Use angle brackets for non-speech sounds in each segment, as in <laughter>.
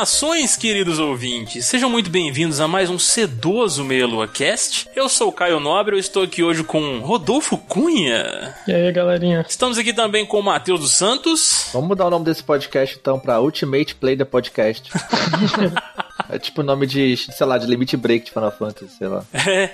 Saudações, queridos ouvintes! Sejam muito bem-vindos a mais um sedoso Meia Cast. Eu sou o Caio Nobre, eu estou aqui hoje com Rodolfo Cunha. E aí, galerinha? Estamos aqui também com o Matheus dos Santos. Vamos mudar o nome desse podcast então pra Ultimate Play the Podcast. <laughs> É tipo o nome de, sei lá, de Limit Break de Final Fantasy, sei lá. É.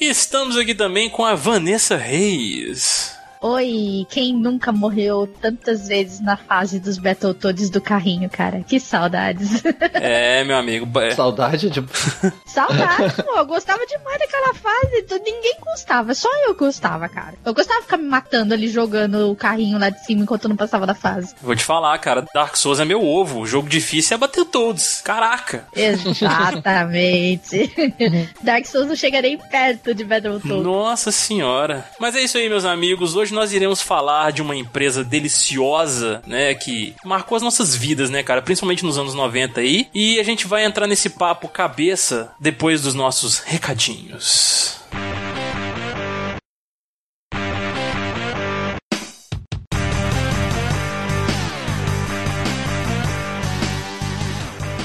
E estamos aqui também com a Vanessa Reis. Oi, quem nunca morreu tantas vezes na fase dos Battletoads do carrinho, cara? Que saudades. <laughs> É, meu amigo. é- Saudade de. <laughs> saudades, pô. Eu gostava demais daquela fase. Ninguém gostava, só eu gostava, cara. Eu gostava de ficar me matando ali, jogando o carrinho lá de cima enquanto eu não passava da fase. Vou te falar, cara, Dark Souls é meu ovo. O jogo difícil é bater todos. Caraca. Exatamente. <laughs> Dark Souls não chega nem perto de Battletoads. Nossa senhora. Mas é isso aí, meus amigos. Hoje nós iremos falar de uma empresa deliciosa, né, que marcou as nossas vidas, né, cara, principalmente nos anos 90 aí. E a gente vai entrar nesse papo cabeça depois dos nossos recadinhos.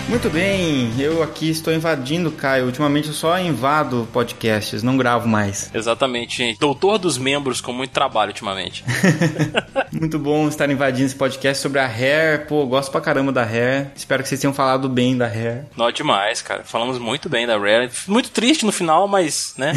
Muito bem, eu aqui estou invadindo, Caio. Ultimamente eu só invado podcasts, não gravo mais. <laughs> Exatamente, gente. Doutor dos membros com muito trabalho ultimamente. <laughs> <laughs> Muito bom estar invadindo esse podcast sobre a Hair. Pô, gosto pra caramba da Hair. Espero que vocês tenham falado bem da Hair. Não demais, cara. Falamos muito bem da Rare. Muito triste no final, mas, né?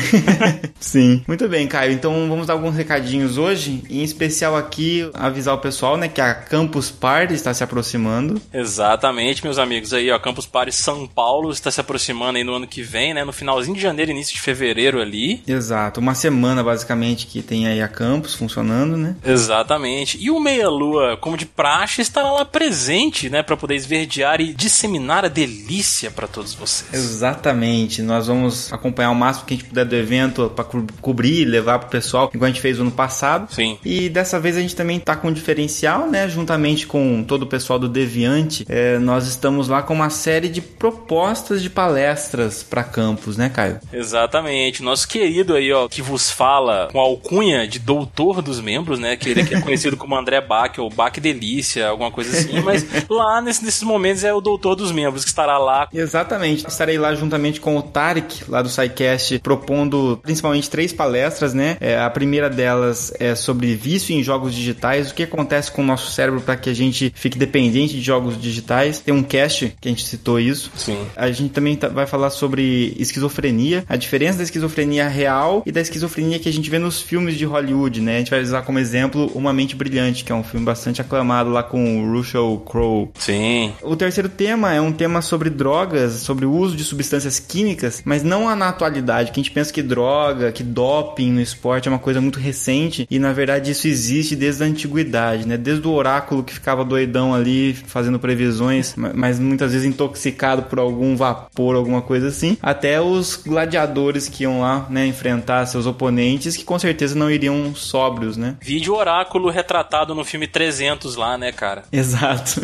Sim. Muito bem, Caio. Então vamos dar alguns recadinhos hoje. Em especial aqui, avisar o pessoal, né, que a Campus Party está se aproximando. Exatamente, meus amigos. Aí, ó, Campus Party São Paulo está se aproximando aí no ano que vem, né? No finalzinho de janeiro, início de fevereiro ali. Exato. Uma semana, basicamente, que tem aí a Campus funcionando, né? Exatamente. E o Meia Lua, como de praxe, estará lá presente, né, Pra poder esverdear e disseminar a delícia pra todos vocês. Exatamente. Nós vamos acompanhar o máximo que a gente puder do evento para cobrir e levar pro pessoal, igual a gente fez no ano passado. Sim. E dessa vez a gente também tá com um diferencial, né? Juntamente com todo o pessoal do Deviante, é, nós estamos lá com uma série de propostas de palestras para campus, né, Caio? Exatamente. Nosso querido aí, ó, que vos fala com a alcunha de doutor dos membros, né? Que ele é <laughs> conhecido como André Bach, ou Bach Delícia, alguma coisa assim. Mas lá nesse- nesses momentos é o doutor dos membros que estará lá. Exatamente. Estarei lá juntamente com o Tarek, lá do SciCast, propondo principalmente três palestras, né? É, a primeira delas é sobre vício em jogos digitais, o que acontece com o nosso cérebro para que a gente fique dependente de jogos digitais. Tem um cast que a gente citou isso. Sim. A gente também tá- vai falar sobre esquizofrenia, a diferença da esquizofrenia real e da esquizofrenia que a gente vê nos filmes de Hollywood, né? A gente vai usar como exemplo Uma Mente Brilhante, que é um filme bastante aclamado lá com o Russell Crowe. Sim. O terceiro tema é um tema sobre drogas, sobre o uso de substâncias químicas, mas não na atualidade, que a gente pensa que droga, que doping no esporte é uma coisa muito recente e na verdade isso existe desde a antiguidade, né? Desde o oráculo que ficava doidão ali fazendo previsões, ma- mas muitas vezes intoxicado por algum vapor, alguma coisa assim, até os gladiadores que iam lá, né, enfrentar seus oponentes que com certeza não iriam sóbrios, né? Vídeo oráculo retratado no filme 300 lá, né, cara? <laughs> Exato.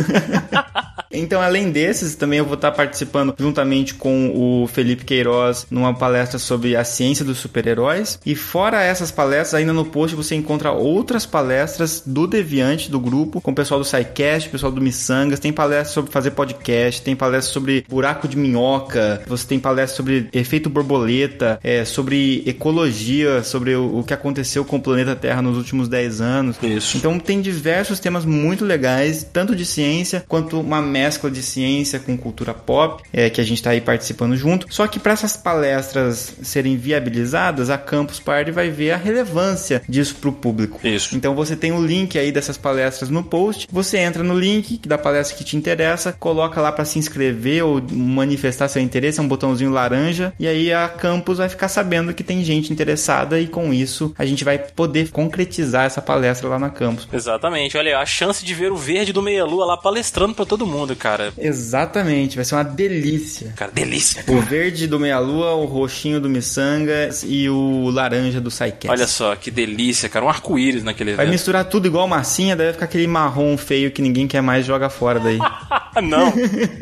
<laughs> então, além desses, também eu vou estar participando juntamente com o Felipe Queiroz numa palestra sobre a ciência dos super-heróis. E fora essas palestras, ainda no post você encontra outras palestras do Deviante, do grupo, com o pessoal do SciCast, o pessoal do Missangas. Tem palestra sobre fazer podcast, tem palestra sobre buraco de minhoca, você tem palestra sobre efeito borboleta, é, sobre ecologia, sobre o, o que aconteceu com o planeta Terra nos últimos 10 anos. Isso. Então tem diversos temas muito legais, tanto de ciência quanto uma mescla de ciência com cultura pop, é, que a gente está aí participando junto. Só que para essas palestras serem viabilizadas, a Campus Party vai ver a relevância disso para o público. Isso. Então você tem o link aí dessas palestras no post, você entra no link da palestra que te interessa, coloca lá para se inscrever ou manifestar seu interesse, é um botãozinho laranja, e aí a Campus vai ficar sabendo que tem gente interessada e com isso a gente vai poder concretizar essa palestra lá na Campus. Exatamente. Olha, a chance de ver o verde do Meia Lua lá palestrando pra todo mundo. cara. Exatamente, vai ser uma delícia. Cara, delícia. Cara. O verde do Meia-Lua, o roxinho do Missanga e o laranja do Psycast. Olha só, que delícia, cara. Um arco-íris naquele Vai evento. misturar tudo igual massinha, vai ficar aquele marrom feio que ninguém quer mais joga fora daí. <laughs> Não.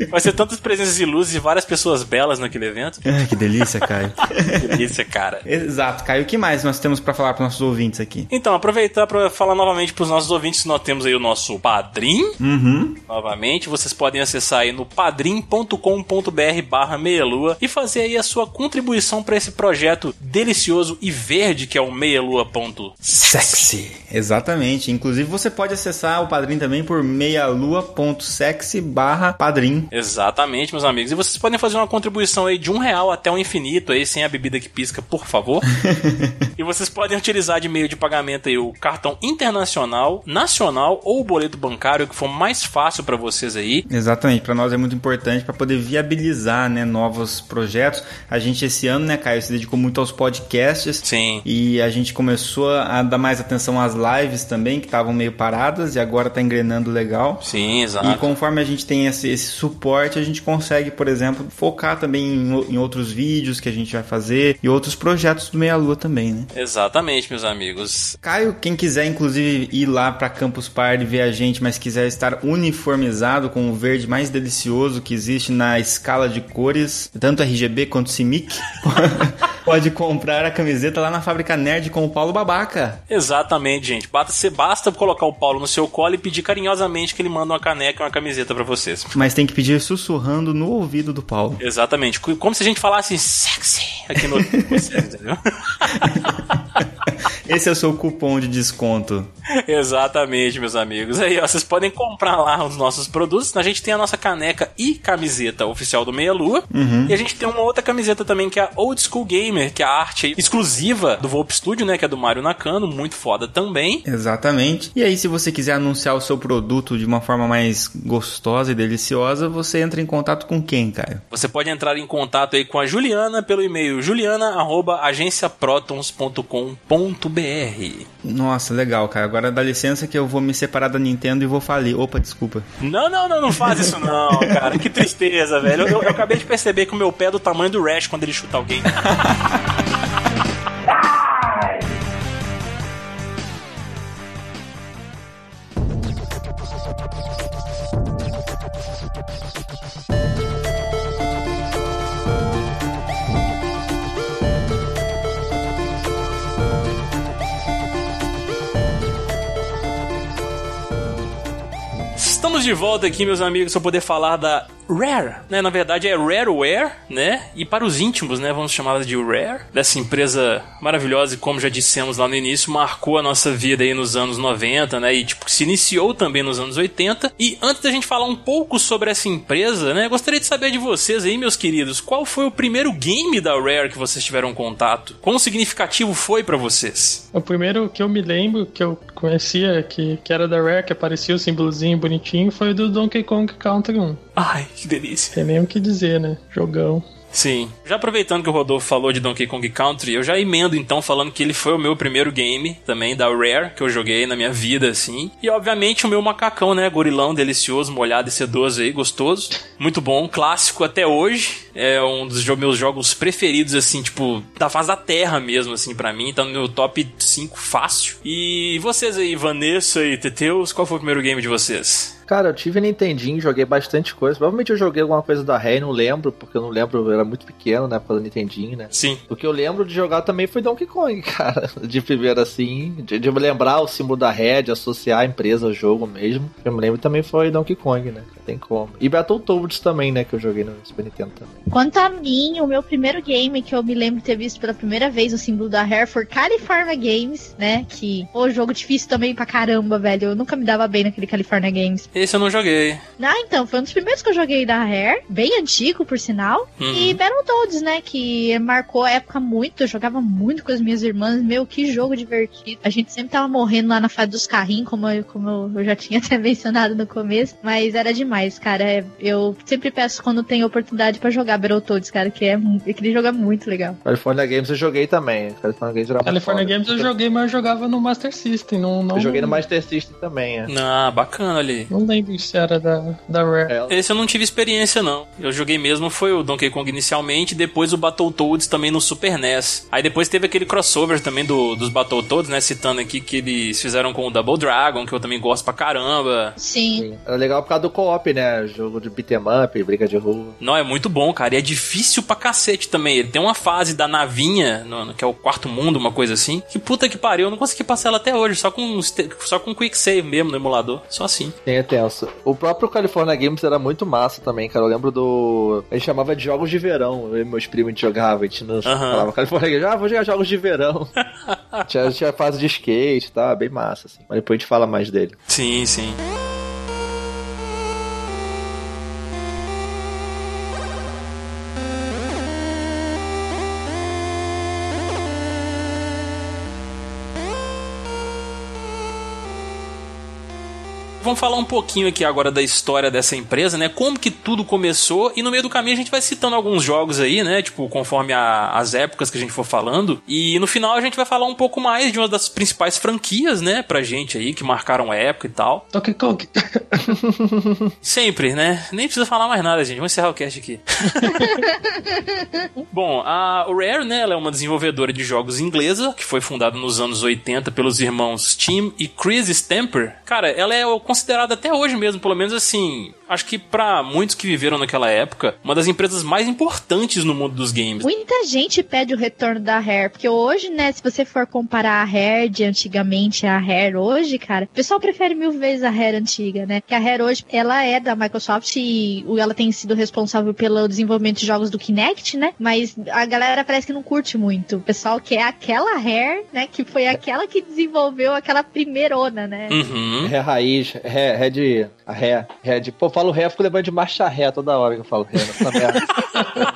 Vai ser tantas presenças de luzes e várias pessoas belas naquele evento. Ai, que delícia, Caio. <laughs> Que delícia, cara. Exato, Caio. O que mais nós temos pra falar pros nossos ouvintes aqui? Então, aproveitar para falar novamente pros nossos ouvintes que nós temos aí o nosso Padrim. Uhum. Novamente, vocês podem acessar aí no padrim.com.br barra meialua e fazer aí a sua contribuição para esse projeto delicioso e verde que é o meialua.sexy. Sexy. Exatamente. Inclusive, você pode acessar o Padrim também por meialua.sexy barra padrim. Exatamente, meus amigos. E vocês podem fazer uma contribuição aí de um real até o infinito aí, sem a bebida que pisca, por favor. <laughs> e vocês podem utilizar de meio de pagamento aí o cartão internacional, nacional ou o boleto bancário, que for mais fácil para vocês aí. Exatamente, para nós é muito importante para poder viabilizar, né, novos projetos. A gente esse ano, né, Caio, se dedicou muito aos podcasts. Sim. E a gente começou a dar mais atenção às lives também, que estavam meio paradas e agora tá engrenando legal. Sim, exato. E conforme a gente tem esse, esse suporte, a gente consegue, por exemplo, focar também em, em outros vídeos que a gente vai fazer e outros projetos do Meia Lua também, né? Exatamente, meus amigos. Caio, quem quiser inclusive ir lá para Campus Party ver a gente, mas quiser estar uniformizado com o verde mais delicioso que existe na escala de cores, tanto RGB quanto CIMIC, <laughs> pode comprar a camiseta lá na Fábrica Nerd com o Paulo Babaca. Exatamente, gente. Basta, você basta colocar o Paulo no seu colo e pedir carinhosamente que ele manda uma caneca e uma camiseta para vocês. Mas tem que pedir sussurrando no ouvido do Paulo. Exatamente. Como se a gente falasse sexy aqui no <laughs> vocês, entendeu? <laughs> Esse é o seu cupom de desconto. Exatamente, meus amigos. Aí, ó, vocês podem comprar lá os nossos produtos. A gente tem a nossa caneca e camiseta oficial do Meia Lua. Uhum. E a gente tem uma outra camiseta também, que é a Old School Gamer, que é a arte exclusiva do Volp Studio, né? Que é do Mário Nakano, muito foda também. Exatamente. E aí, se você quiser anunciar o seu produto de uma forma mais gostosa e deliciosa, você entra em contato com quem, Caio? Você pode entrar em contato aí com a Juliana pelo e-mail juliana.agenciaprotons.com.br. Nossa, legal, cara. Agora dá licença que eu vou me separar da Nintendo e vou falir. Opa, desculpa. Não, não, não, não faz isso não, <laughs> cara. Que tristeza, velho. Eu, eu, eu acabei de perceber que o meu pé é do tamanho do Rash quando ele chuta alguém. <laughs> Estamos de volta aqui, meus amigos, para poder falar da Rare, né? Na verdade é Rareware, né? E para os íntimos, né? Vamos chamá-la de Rare, dessa empresa maravilhosa e como já dissemos lá no início, marcou a nossa vida aí nos anos 90, né? E tipo, se iniciou também nos anos 80. E antes da gente falar um pouco sobre essa empresa, né? Gostaria de saber de vocês aí, meus queridos, qual foi o primeiro game da Rare que vocês tiveram contato? Quão significativo foi para vocês? O primeiro que eu me lembro, que eu conhecia, que, que era da Rare, que aparecia o símbolozinho bonitinho, foi o do Donkey Kong Country 1. Ai, que delícia. Tem nem o que dizer, né? Jogão. Sim. Já aproveitando que o Rodolfo falou de Donkey Kong Country, eu já emendo então falando que ele foi o meu primeiro game também da Rare que eu joguei na minha vida, assim. E obviamente o meu macacão, né? Gorilão delicioso, molhado e sedoso aí, gostoso. Muito bom, clássico até hoje. É um dos meus jogos preferidos, assim, tipo, da fase da terra mesmo, assim, para mim. Tá no meu top 5 fácil. E vocês aí, Vanessa e Teteus, qual foi o primeiro game de vocês? Cara, eu tive Nintendinho, joguei bastante coisa. Provavelmente eu joguei alguma coisa da Rare, não lembro, porque eu não lembro, eu era muito pequeno, né, pelo Nintendinho, né? Sim. O que eu lembro de jogar também foi Donkey Kong, <laughs> cara. De primeiro assim, de, de lembrar o símbolo da Rare, de associar a empresa ao jogo mesmo. Eu me lembro também foi Donkey Kong, né? Tem como. E Battletoads também, né, que eu joguei no Super Nintendo também. Quanto a mim, o meu primeiro game que eu me lembro de ter visto pela primeira vez o símbolo da Rare foi California Games, né? Que, pô, jogo difícil também pra caramba, velho. Eu nunca me dava bem naquele California Games. Esse eu não joguei. Ah, então, foi um dos primeiros que eu joguei da Rare, bem antigo, por sinal. Uhum. E Battletoads, né, que marcou a época muito, eu jogava muito com as minhas irmãs, meu, que jogo divertido. A gente sempre tava morrendo lá na fase dos carrinhos, como, eu, como eu já <laughs> tinha até mencionado no começo, mas era demais, cara. É, Eu sempre peço quando tem oportunidade pra jogar Battletoads, cara, que é aquele jogo é muito legal. California Games eu joguei também. California Games era muito California. Games eu joguei, mas eu jogava no Master System, não, não Eu joguei no Master System também, é. Ah, bacana ali. Não não lembro se era da, da Rare. É, Esse eu não tive experiência, não. Eu joguei mesmo, foi o Donkey Kong inicialmente, depois o Battletoads também no Super NES. Aí depois teve aquele crossover também do, dos Battletoads, né? Citando aqui que eles fizeram com o Double Dragon, que eu também gosto pra caramba. Sim. Era legal por causa do co-op, né? Jogo de beat'em up, briga de rua. Não, é muito bom, cara. E é difícil pra cacete também. Ele tem uma fase da navinha, no- no- que é o quarto mundo, uma coisa assim. Que puta que pariu, eu não consegui passar ela até hoje, só com, só com quick save mesmo no emulador. Só assim. Sim, é tenso. O próprio California Games era muito massa também, cara. Eu lembro do. A gente chamava de jogos de verão. Eu e meus primos a gente jogava, a gente não falava California Games, ah, vou jogar jogos de verão. <laughs> tinha, tinha fase de skate, tá? Bem massa, assim. Mas depois a gente fala mais dele. Sim, sim. Vamos falar um pouquinho aqui agora da história dessa empresa, né? Como que tudo começou e no meio do caminho a gente vai citando alguns jogos aí, né? Tipo, conforme a- as épocas que a gente for falando. E no final a gente vai falar um pouco mais de uma das principais franquias, né? Pra gente aí, que marcaram a época e tal. Donkey Kong. <laughs> Sempre, né? Nem precisa falar mais nada, gente. Vamos encerrar o cast aqui. <laughs> Bom, a Rare, né, ela é uma desenvolvedora de jogos inglesa, que foi fundada nos anos 80 pelos irmãos Tim e Chris Stamper. Cara, ela é considerada até hoje mesmo, pelo menos assim, acho que pra muitos que viveram naquela época, uma das empresas mais importantes no mundo dos games. Muita gente pede o retorno da Rare, porque hoje, né, se você for comparar a Rare de antigamente a Rare hoje, cara, o pessoal prefere mil vezes a Rare antiga, né? Que a Rare hoje, ela é da Microsoft e o- ela tem sido responsável pelo desenvolvimento de jogos do Kinect, né? Mas a galera parece que não curte muito. O pessoal quer aquela Rare, né, que foi aquela que desenvolveu aquela primeirona, né? Uhum. Ré raiz, ré, ré de. A ré, ré de. Pô, eu falo ré, eu fico lembrando de marcha ré toda hora que eu falo ré nessa merda.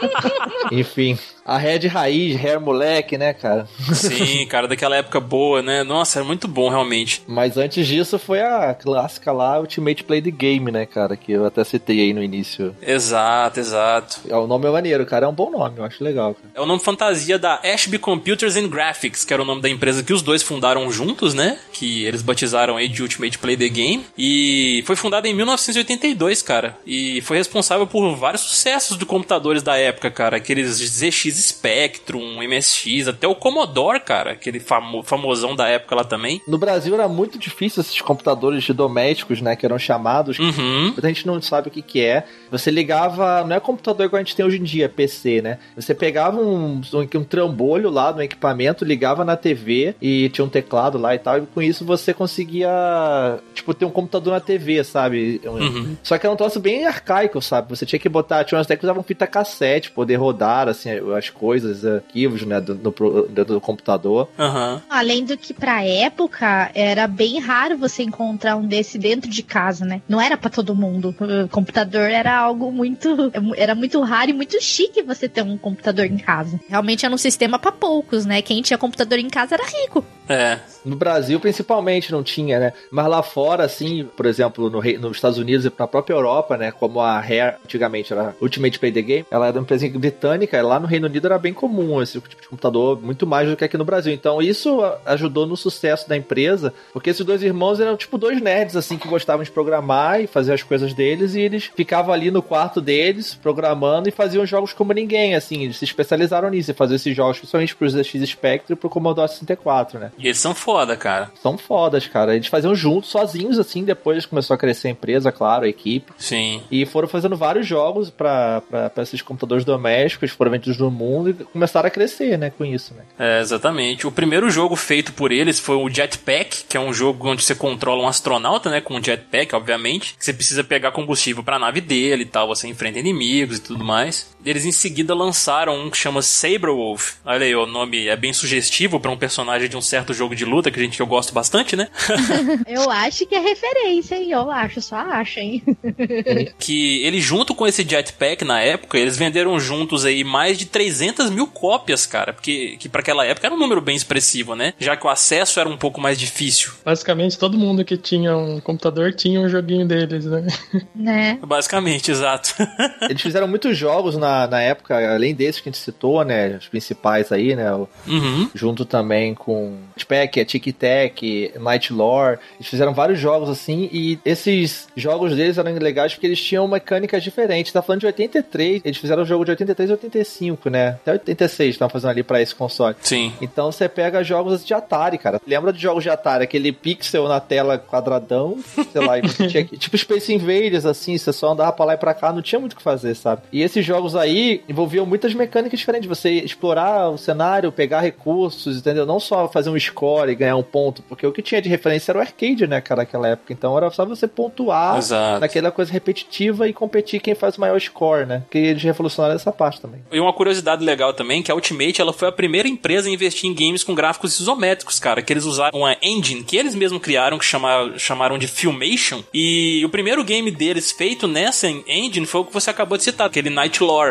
<laughs> Enfim, a ré de raiz, ré moleque, né, cara? Sim, <laughs> cara, daquela época boa, né? Nossa, era muito bom, realmente. Mas antes disso foi a clássica lá, Ultimate Play the Game, né, cara? Que eu até citei aí no início. Exato, exato. É, O nome é maneiro, cara. É um bom nome, eu acho legal, cara. É o nome fantasia da Ashby Computers and Graphics, que era o nome da empresa que os dois fundaram juntos, né? Que eles batizaram aí de Ultimate Play the Game. E foi fundada em 1982, cara. E foi responsável por vários sucessos de computadores da época, cara. Aqueles ZX Spectrum, MSX, até o Commodore, cara. Aquele famo famosão da época lá também. No Brasil era muito difícil esses computadores de domésticos, né, que eram chamados. Uhum. Muita gente não sabe o que que é. Você ligava, não é computador igual a gente tem hoje em dia, PC, né? Você pegava um, um, um trambolho lá no equipamento, ligava na TV e tinha um teclado lá e tal, e com isso você conseguia, tipo, ter um computador na TV, sabe? Um- Uhum. Só que era um troço bem arcaico, sabe? Você tinha que botar, tinha umas até que usavam fita cassete, poder rodar, assim, as coisas, arquivos, né, do, dentro do computador. Aham. Além do que pra época era bem raro você encontrar um desse dentro de casa, né? Não era pra todo mundo. O computador era algo muito era muito raro e muito chique você ter um computador em casa. Realmente era um sistema pra poucos, né? Quem tinha computador em casa era rico. É. No Brasil, principalmente, não tinha, né? Mas lá fora, assim, por exemplo, no nos Estados Unidos e na própria Europa, né? Como a Rare, antigamente, era Ultimate Play the Game, ela era uma empresa britânica, lá no Reino Unido era bem comum esse tipo de computador, muito mais do que aqui no Brasil. Então, isso ajudou no sucesso da empresa, porque esses dois irmãos eram, tipo, dois nerds, assim, que gostavam de programar e fazer as coisas deles, e eles ficavam ali no quarto deles, programando e faziam jogos como ninguém, assim, eles se especializaram nisso, fazer esses jogos, principalmente pro ZX Spectrum e pro Commodore 64, né? E eles são foda, cara. são fodas, cara. Eles faziam juntos, sozinhos, assim, depois começou a crescer a empresa, claro, a equipe. Sim. E foram fazendo vários jogos pra esses computadores domésticos, foram vendidos no mundo e começaram a crescer, né, com isso, né. É, exatamente. O primeiro jogo feito por eles foi o Jetpack, que é um jogo onde você controla um astronauta, né? Com um jetpack, obviamente. Você precisa pegar combustível pra nave dele e tal. Você enfrenta inimigos e tudo mais. Eles em seguida lançaram um que chama Saberwolf. Olha aí, o nome é bem sugestivo pra um personagem de um certo jogo de luta que a gente que eu gosto bastante, né? <laughs> Eu acho que é referência, hein? Eu acho, só acho, hein? <laughs> que ele junto com esse jetpack na época, eles venderam juntos aí mais de 300 mil cópias, cara. Porque que para aquela época era um número bem expressivo, né? Já que o acesso era um pouco mais difícil. Basicamente, todo mundo que tinha um computador tinha um joguinho deles, né? né? Basicamente, exato. Eles fizeram <laughs> muitos jogos na, na época, além desses que a gente citou, né, os principais aí, né, uhum. junto também com Jetpack, Tic Tac, Night Lore. Eles fizeram vários jogos assim e esses jogos deles eram legais porque eles tinham mecânicas diferentes. Tá falando de 83, eles fizeram o jogo de 83 e 85, né? Até 86 estavam fazendo ali para esse console. Sim. Então você pega jogos de Atari, cara. Lembra de jogos de Atari, aquele pixel na tela quadradão, sei lá, <laughs> tinha tipo Space Invaders assim, você só andava pra lá e pra cá, não tinha muito o que fazer, sabe? E esses jogos aí envolviam muitas mecânicas diferentes, você explorar o cenário, pegar recursos, entendeu? Não só fazer um score e ganhar um ponto, porque o que tinha de referência era o arcade, né, cara, naquela época. Então era só você pontuar Exato. naquela coisa repetitiva e competir quem faz o maior score, né? Que eles revolucionaram essa parte também. E uma curiosidade legal também, que a Ultimate ela foi a primeira empresa a investir em games com gráficos isométricos, cara, que eles usaram uma engine que eles mesmos criaram, que chamaram, chamaram de Filmation, e o primeiro game deles feito nessa engine foi o que você acabou de citar, aquele Night Lore.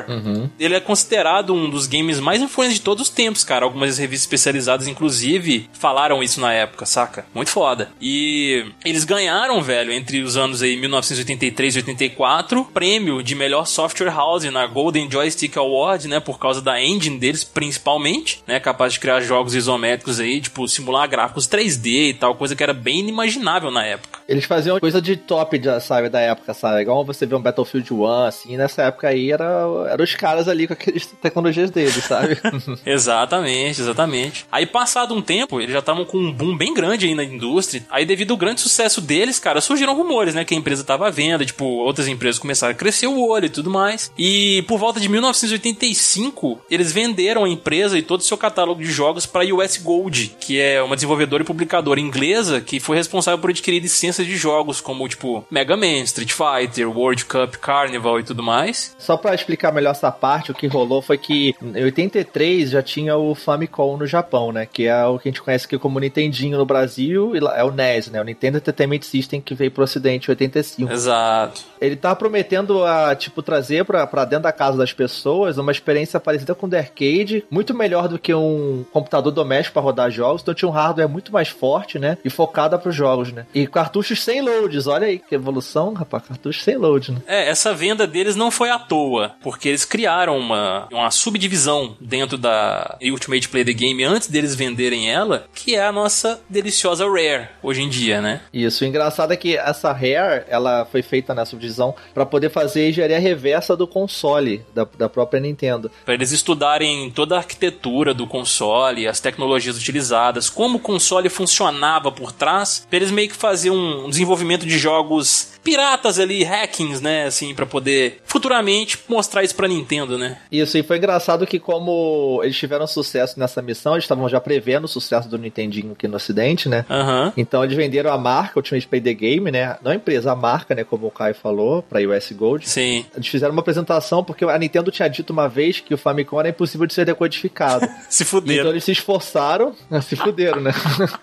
Ele é considerado um dos games mais influentes de todos os tempos, cara. Algumas revistas especializadas, inclusive, falaram isso na época, saca? Muito foda. E eles ganharam, velho, entre os anos aí 1983 e 84, prêmio de melhor software house na Golden Joystick Award, né? Por causa da engine deles, principalmente, né? Capaz de criar jogos isométricos aí, tipo, simular gráficos 3D e tal, coisa que era bem inimaginável na época. Eles faziam coisa de top, sabe, da época, sabe? Igual você vê um Battlefield 1, assim, nessa época aí era, eram os caras ali com aquelas <laughs> tecnologias deles, sabe? <laughs> Exatamente, exatamente. Aí, passado um tempo, eles já estavam com um boom bem grande aí na indústria. Aí, devido ao grande sucesso deles, cara, surgiram rumores, né? Que a empresa tava à venda, tipo, outras empresas começaram a crescer o olho e tudo mais. E por volta de 1985, eles venderam a empresa e todo o seu catálogo de jogos para a US Gold, que é uma desenvolvedora e publicadora inglesa que foi responsável por adquirir de jogos como, tipo, Mega Man, Street Fighter, World Cup, Carnival e tudo mais. Só pra explicar melhor essa parte, o que rolou foi que em 83 já tinha o Famicom no Japão, né? Que é o que a gente conhece aqui como Nintendinho no Brasil, e é o NES, né? O Nintendo Entertainment System que veio pro ocidente em 85. Exato. Ele tá prometendo a, tipo, trazer pra, pra dentro da casa das pessoas uma experiência parecida com o do arcade, muito melhor do que um computador doméstico pra rodar jogos, então tinha um hardware muito mais forte, né? E focada pros jogos, né? E cartuchos sem loads, olha aí que evolução, rapaz, cartuchos sem load, né? É, essa venda deles não foi à toa, porque eles criaram uma, uma subdivisão dentro da Ultimate Play the Game antes deles venderem ela, que é a nossa deliciosa Rare, hoje em dia, né? Isso, o engraçado é que essa Rare, ela foi feita nessa subdivisão pra poder fazer a engenharia reversa do console da, da própria Nintendo. Para eles estudarem toda a arquitetura do console, as tecnologias utilizadas, como o console funcionava por trás, pra eles meio que fazer um desenvolvimento de jogos piratas ali, hackings, né, assim, pra poder futuramente mostrar isso pra Nintendo, né? Isso, e foi engraçado que como eles tiveram sucesso nessa missão, eles estavam já prevendo o sucesso do Nintendinho aqui no ocidente, né? Aham. Então eles venderam a marca Ultimate Play the Game, né? Não a empresa, a marca, né? Como o Kai falou, pra US Gold. Sim. Eles fizeram uma apresentação porque a Nintendo tinha dito uma vez que o Famicom era impossível de ser decodificado. <laughs> Se Então fuderam. eles se esforçaram, <laughs> se fuderam, né?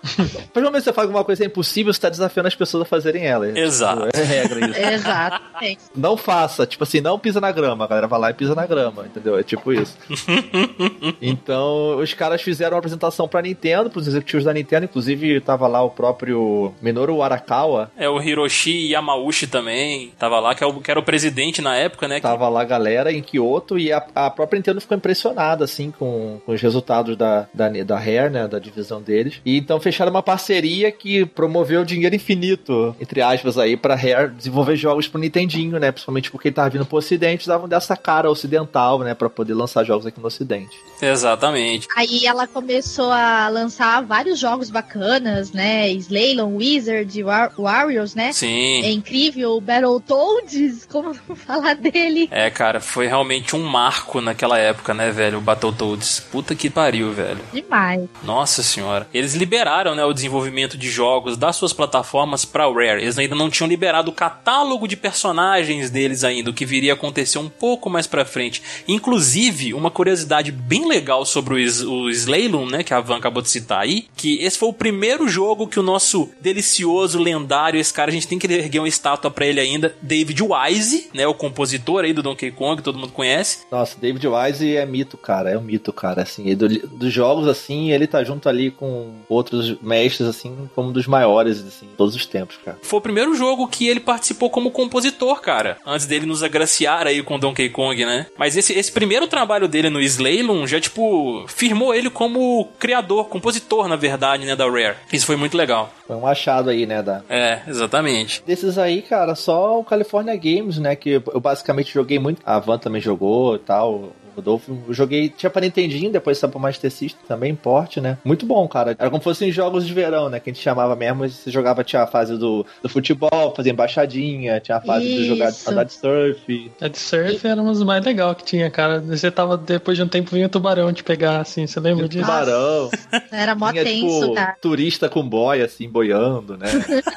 <laughs> Provavelmente você faz alguma coisa que é impossível, você tá desafiando as pessoas a fazerem ela. Exato. É regra isso. Exatamente. Não faça, tipo assim, não pisa na grama. A galera vai lá e pisa na grama, entendeu? É tipo isso. <laughs> então, os caras fizeram uma apresentação pra Nintendo, pros executivos da Nintendo, inclusive tava lá o próprio Minoru Arakawa, É o Hiroshi Yamauchi também, tava lá, que, é o- que era o presidente na época, né? que- tava lá a galera em Kyoto e a, a própria Nintendo ficou impressionada, assim, com, com os resultados da, da, da Rare, né, da divisão deles. E então fecharam uma parceria que promoveu dinheiro infinito, entre aspas, aí, pra Rare desenvolver jogos pro Nintendinho, né, principalmente porque ele tava vindo pro ocidente, davam dessa cara ocidental, né, pra poder lançar jogos aqui no ocidente. Exatamente. Aí ela começou a lançar vários jogos bacanas, né? Slalom, Wizard, War Warriors, né? É Sim. incrível, Battletoads, como não <laughs> falar dele? É, cara, foi realmente um marco naquela época, né, velho? O Battletoads. Puta que pariu, velho. Demais. Nossa senhora. Eles liberaram, né, o desenvolvimento de jogos das suas plataformas pra Rare. Eles ainda não tinham liberado o catálogo de personagens deles ainda, o que viria a acontecer um pouco mais pra frente. Inclusive, uma curiosidade bem legal sobre o, o Slalom, né, que a Van acabou de citar aí, que esse foi o primeiro jogo que o nosso delicioso, lendário, esse cara, a gente tem que erguer uma estátua pra ele ainda, David Wise, né, o compositor aí do Donkey Kong, que todo mundo conhece. Nossa, David Wise é mito, cara, é um mito, cara, assim, e do- dos jogos, assim, ele tá junto ali com outros mestres, assim, como dos maiores, assim, de todos os tempos, cara. Foi o primeiro jogo que ele participou como compositor, cara. Antes dele nos agraciar aí com Donkey Kong, né? Mas esse, esse primeiro trabalho dele no Slalom já, tipo, firmou ele como criador, compositor, na verdade, né, da Rare. Isso foi muito legal. Foi um achado aí, né, da... É, exatamente. Desses aí, cara, só o California Games, né, que eu basicamente joguei muito. A Van também jogou e tal. Rodolfo. Eu joguei, tinha pra Nintendinho, depois saiu pra Master System também, porte, né? Muito bom, cara. Era como se fossem jogos de verão, né? Que a gente chamava mesmo. Você jogava, tinha a fase do, do futebol, fazia embaixadinha, tinha a fase Isso. de jogar andar de surf. A de surf era uma das mais legais que tinha, cara. Você tava, depois de um tempo, vinha o tubarão te pegar, assim, você lembra disso? Tubarão. Era mó tinha, tenso, tipo, tá? turista com boia, assim, boiando, né?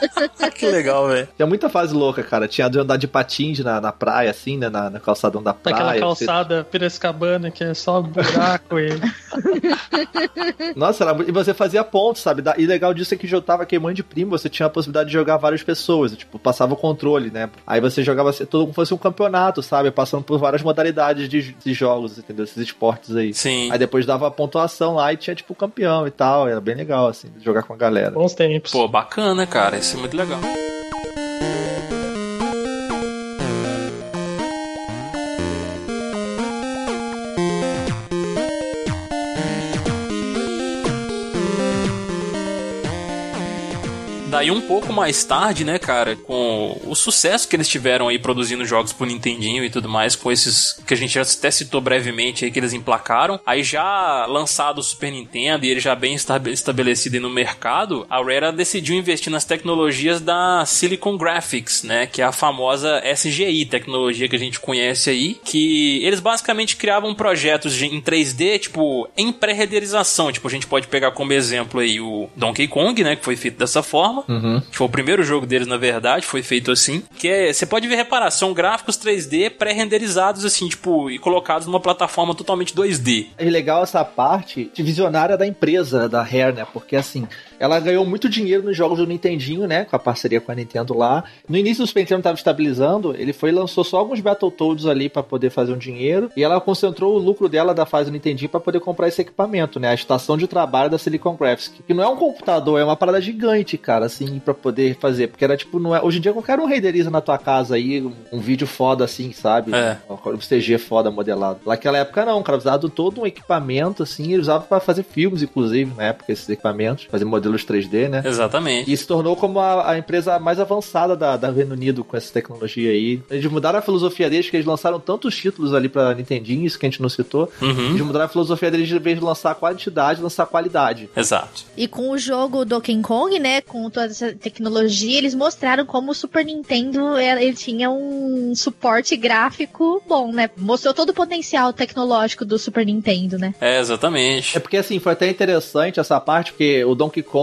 <laughs> que legal, velho. Tinha muita fase louca, cara. Tinha de andar de patins na, na praia, assim, né? Na, na calçadão da praia. Aquela Você- Piracicabana que é só buraco e. <laughs> Nossa, era muito- e você fazia pontos, sabe? E legal disso é que eu tava queimando de primo, você tinha a possibilidade de jogar várias pessoas, tipo, passava o controle, né? Aí você jogava todo como fosse um campeonato, sabe? Passando por várias modalidades de, de jogos, entendeu? Esses esportes aí. Sim. Aí depois dava a pontuação lá e tinha, tipo, campeão e tal. Era bem legal, assim, jogar com a galera. Bons tempos. Pô, bacana, cara. Isso é muito legal. Daí um pouco mais tarde, né, cara, com o sucesso que eles tiveram aí produzindo jogos pro Nintendinho e tudo mais, com esses que a gente até citou brevemente aí que eles emplacaram, aí já lançado o Super Nintendo e ele já bem estabe- estabelecido no mercado, a Rare decidiu investir nas tecnologias da Silicon Graphics, né, que é a famosa SGI, tecnologia que a gente conhece aí, que eles basicamente criavam projetos em 3D, tipo, em pré-renderização, tipo, a gente pode pegar como exemplo aí o Donkey Kong, né, que foi feito dessa forma, que foi o primeiro jogo deles, na verdade, foi feito assim. Que é, você pode ver, reparar, são gráficos 3D pré-renderizados, assim, tipo, e colocados numa plataforma totalmente 2D. É legal essa parte de visionária da empresa, da Rare, né? Porque assim, ela ganhou muito dinheiro nos jogos do Nintendinho, né? Com a parceria com a Nintendo lá. No início o Super Nintendo tava estabilizando, ele foi e lançou só alguns Battletoads ali pra poder fazer um dinheiro. E ela concentrou o lucro dela da fase do Nintendinho pra poder comprar esse equipamento, né? A estação de trabalho da Silicon Graphics. Que não é um computador, é uma parada gigante, cara, assim, pra poder fazer. Porque era tipo, não é. Hoje em dia qualquer um renderiza na tua casa aí um, um vídeo foda assim, sabe? É. Um CG foda modelado. Naquela época não, cara, usava todo um equipamento assim, ele usava pra fazer filmes, inclusive, na época, esses equipamentos, fazer modelos 3D, né? Exatamente. E se tornou como a, a empresa mais avançada da, da Reino Unido com essa tecnologia aí. Eles mudaram a filosofia deles, que eles lançaram tantos títulos ali pra Nintendinho, isso que a gente não citou. Uhum. Eles mudaram a filosofia deles de vez de lançar quantidade, lançar qualidade. Exato. E com o jogo Donkey Kong, né, com toda essa tecnologia, eles mostraram como o Super Nintendo ele tinha um suporte gráfico bom, né? Mostrou todo o potencial tecnológico do Super Nintendo, né? É, exatamente. É porque assim, foi até interessante essa parte, porque o Donkey Kong,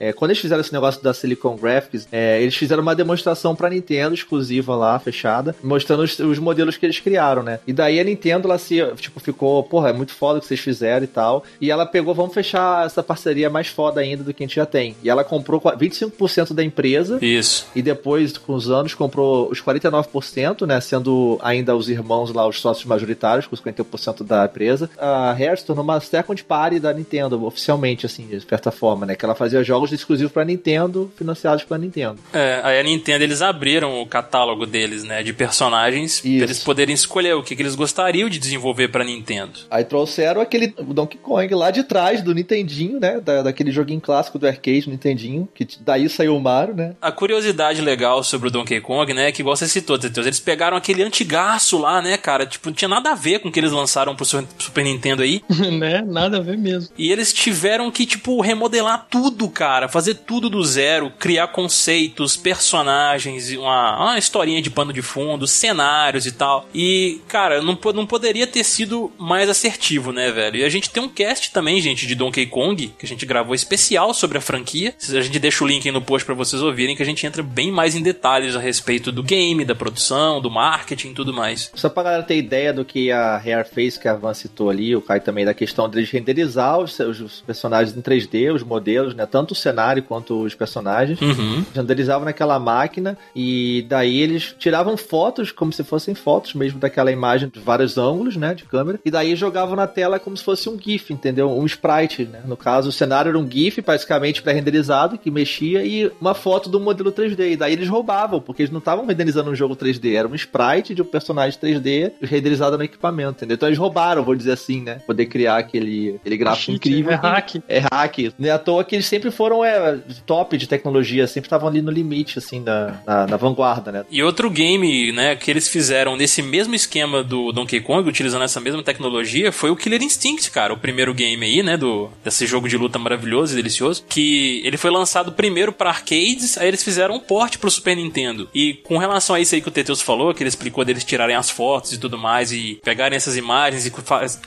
é, quando eles fizeram esse negócio da Silicon Graphics, é, eles fizeram uma demonstração pra Nintendo exclusiva lá, fechada, mostrando os, os modelos que eles criaram, né? E daí a Nintendo, ela se, tipo, ficou, porra, é muito foda o que vocês fizeram e tal. E ela pegou, vamos fechar essa parceria mais foda ainda do que a gente já tem. E ela comprou 25% da empresa. Isso. E depois, com os anos, comprou os 49%, né? Sendo ainda os irmãos lá, os sócios majoritários, com os 51% da empresa. A Rare se tornou uma second party da Nintendo, oficialmente, assim, de certa forma, né? Que ela fazia jogos exclusivos pra Nintendo, financiados pela Nintendo. É, aí a Nintendo, eles abriram o catálogo deles, né, de personagens, pra eles poderem escolher o que, que eles gostariam de desenvolver pra Nintendo. Aí trouxeram aquele Donkey Kong lá de trás do Nintendinho, né? Da, daquele joguinho clássico do arcade Nintendinho, que daí saiu o Mario, né? A curiosidade legal sobre o Donkey Kong, né, é que igual você citou, Teteus, eles pegaram aquele antigaço lá, né, cara, tipo, não tinha nada a ver com o que eles lançaram pro Su- Super Nintendo aí, <laughs> né? Nada a ver mesmo. e eles tiveram que, tipo, remodelar tudo, cara, fazer tudo do zero, criar conceitos, personagens, uma, uma historinha de pano de fundo, cenários e tal, e, cara, não, não poderia ter sido mais assertivo, né, velho, e a gente tem um cast também, gente, de Donkey Kong, que a gente gravou especial sobre a franquia, a gente deixa o link aí no post pra vocês ouvirem, que a gente entra bem mais em detalhes a respeito do game, da produção, do marketing e tudo mais. Só pra galera ter ideia do que a Rare fez, que a Van citou ali, o Kai também, da questão de renderizar os, os personagens em 3D, os modelos, né? Tanto o cenário quanto os personagens. Uhum. Renderizavam naquela máquina e daí eles tiravam fotos como se fossem fotos mesmo daquela imagem de vários ângulos, né, de câmera. E daí jogavam na tela como se fosse um GIF, entendeu? Um sprite, né? No caso, o cenário era um GIF basicamente pré-renderizado que mexia e uma foto do modelo 3D. E daí eles roubavam, porque eles não estavam renderizando um jogo 3D, era um sprite de um personagem 3D renderizado no equipamento, entendeu? Então eles roubaram, vou dizer assim, né? Poder criar aquele, aquele gráfico Cheat, incrível. É hack. É hack. Não é à toa que eles sempre foram é, top de tecnologia, sempre estavam ali no limite, assim, na, vanguarda, né? E outro game, né, que eles fizeram nesse mesmo esquema do Donkey Kong, utilizando essa mesma tecnologia, foi o Killer Instinct, cara, o primeiro game aí, né, do desse jogo de luta maravilhoso e delicioso, que ele foi lançado primeiro para arcades, aí eles fizeram um port pro Super Nintendo. E com relação a isso aí que o Teteus falou, que ele explicou deles tirarem as fotos e tudo mais e pegarem essas imagens e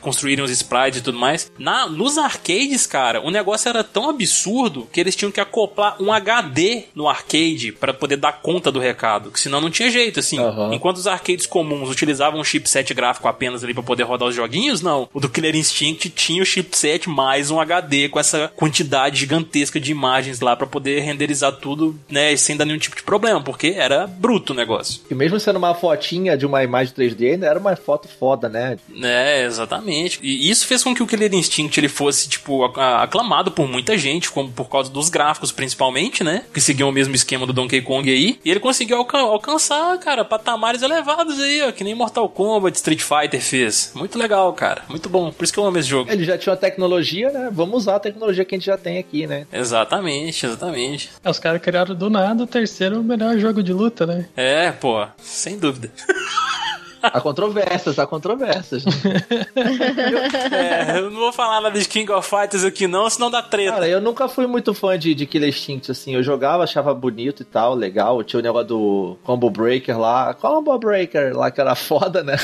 construírem os sprites e tudo mais, na nos arcades, cara, o negócio era tão absurdo que eles tinham que acoplar um HD no arcade para poder dar conta do recado, que senão não tinha jeito, assim. Aham. Enquanto os arcades comuns utilizavam um chipset gráfico apenas ali para poder rodar os joguinhos, não. O do Killer Instinct tinha o chipset mais um HD com essa quantidade gigantesca de imagens lá para poder renderizar tudo, né, sem dar nenhum tipo de problema, porque era bruto o negócio. E mesmo sendo uma fotinha de uma imagem 3D, ainda era uma foto foda, né? É, exatamente. E isso fez com que o Killer Instinct ele fosse, tipo, ac- aclamado por muita gente, como por causa dos gráficos, principalmente, né? Que seguiam o mesmo esquema do Donkey Kong aí. E ele conseguiu alca- alcançar, cara, patamares elevados aí, ó, que nem Mortal Kombat, Street Fighter fez. Muito legal, cara. Muito bom. Por isso que eu amo esse jogo. Ele já tinha uma tecnologia, né? Vamos usar a tecnologia que a gente já tem aqui, né? Exatamente, exatamente. É, Os caras criaram do nada o terceiro melhor jogo de luta, né? É, pô, sem dúvida. <laughs> Há controvérsias, há controvérsias. né? É, eu não vou falar nada de King of Fighters aqui não, senão dá treta. Cara, eu nunca fui muito fã de, de Killer Instinct, assim. Eu jogava, achava bonito e tal, legal. Tinha o negócio do Combo Breaker lá. Combo Breaker lá, que era <laughs> foda, né?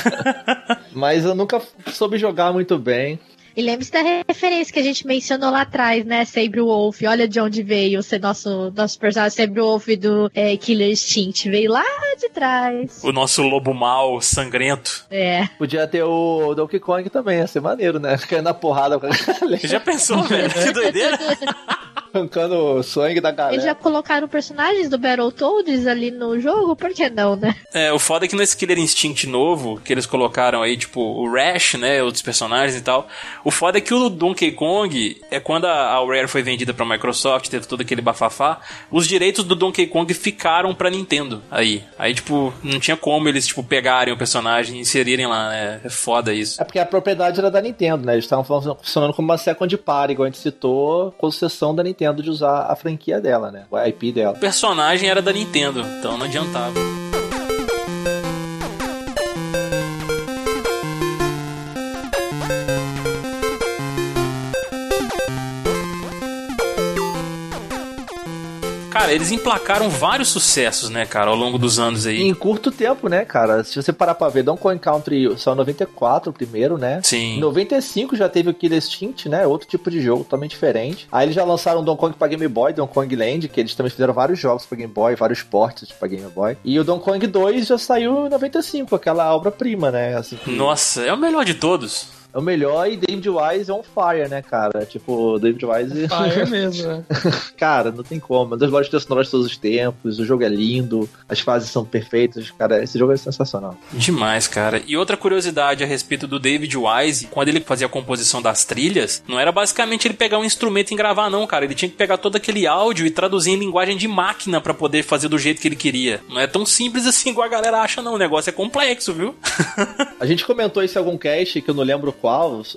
<laughs> Mas eu nunca soube jogar muito bem. E lembre-se da referência que a gente mencionou lá atrás, né? Sabre Wolf. Olha de onde veio ser nosso, nosso personagem Sabre Wolf do é, Killer Instinct. Veio lá de trás. O nosso lobo mal, sangrento. É. Podia ter o Donkey Kong também, ia ser maneiro, né? Caindo na porrada com a galera, Você já pensou, <laughs> velho? Que doideira. <laughs> arrancando o sangue da galera. Eles já colocaram personagens do Battletoads ali no jogo? Por que não, né? É, o foda é que nesse Killer Instinct novo, que eles colocaram aí, tipo, o Rash, né, outros personagens e tal, o foda é que o Donkey Kong, é quando a a Rare foi vendida pra Microsoft, teve todo aquele bafafá, os direitos do Donkey Kong ficaram pra Nintendo aí. Aí, tipo, não tinha como eles, tipo, pegarem o personagem e inserirem lá, né, é foda isso. É porque a propriedade era da Nintendo, né? Eles estavam funcionando como uma second party, igual a gente citou, concessão da Nintendo de usar a franquia dela, né? A IP dela. O personagem era da Nintendo, então não adiantava. Cara, eles emplacaram vários sucessos, né, cara, ao longo dos anos aí. Em curto tempo, né, cara? Se você parar pra ver, Donkey Kong Country só em 94 o primeiro, né? Sim. Em 95 já teve o Killer Instinct, né? Outro tipo de jogo, totalmente diferente. Aí eles já lançaram o Donkey Kong pra Game Boy, Donkey Kong Land, que eles também fizeram vários jogos pra Game Boy, vários portes pra Game Boy. E o Donkey Kong 2 já saiu em 95, aquela obra-prima, né? Assim, que Nossa, é o melhor de todos. É o melhor e David Wise é on fire, né, cara? Tipo, David Wise. É <laughs> mesmo, né? <laughs> cara, não tem como. Uma das melhores trilhas sonoras de todos os tempos. O jogo é lindo, as fases são perfeitas. Cara, esse jogo é sensacional. Demais, cara. E outra curiosidade a respeito do David Wise, quando ele fazia a composição das trilhas, não era basicamente ele pegar um instrumento e gravar, não, cara. Ele tinha que pegar todo aquele áudio e traduzir em linguagem de máquina pra poder fazer do jeito que ele queria. Não é tão simples assim igual a galera acha, não. O negócio é complexo, viu? <laughs> A gente comentou isso em algum cast que eu não lembro qual,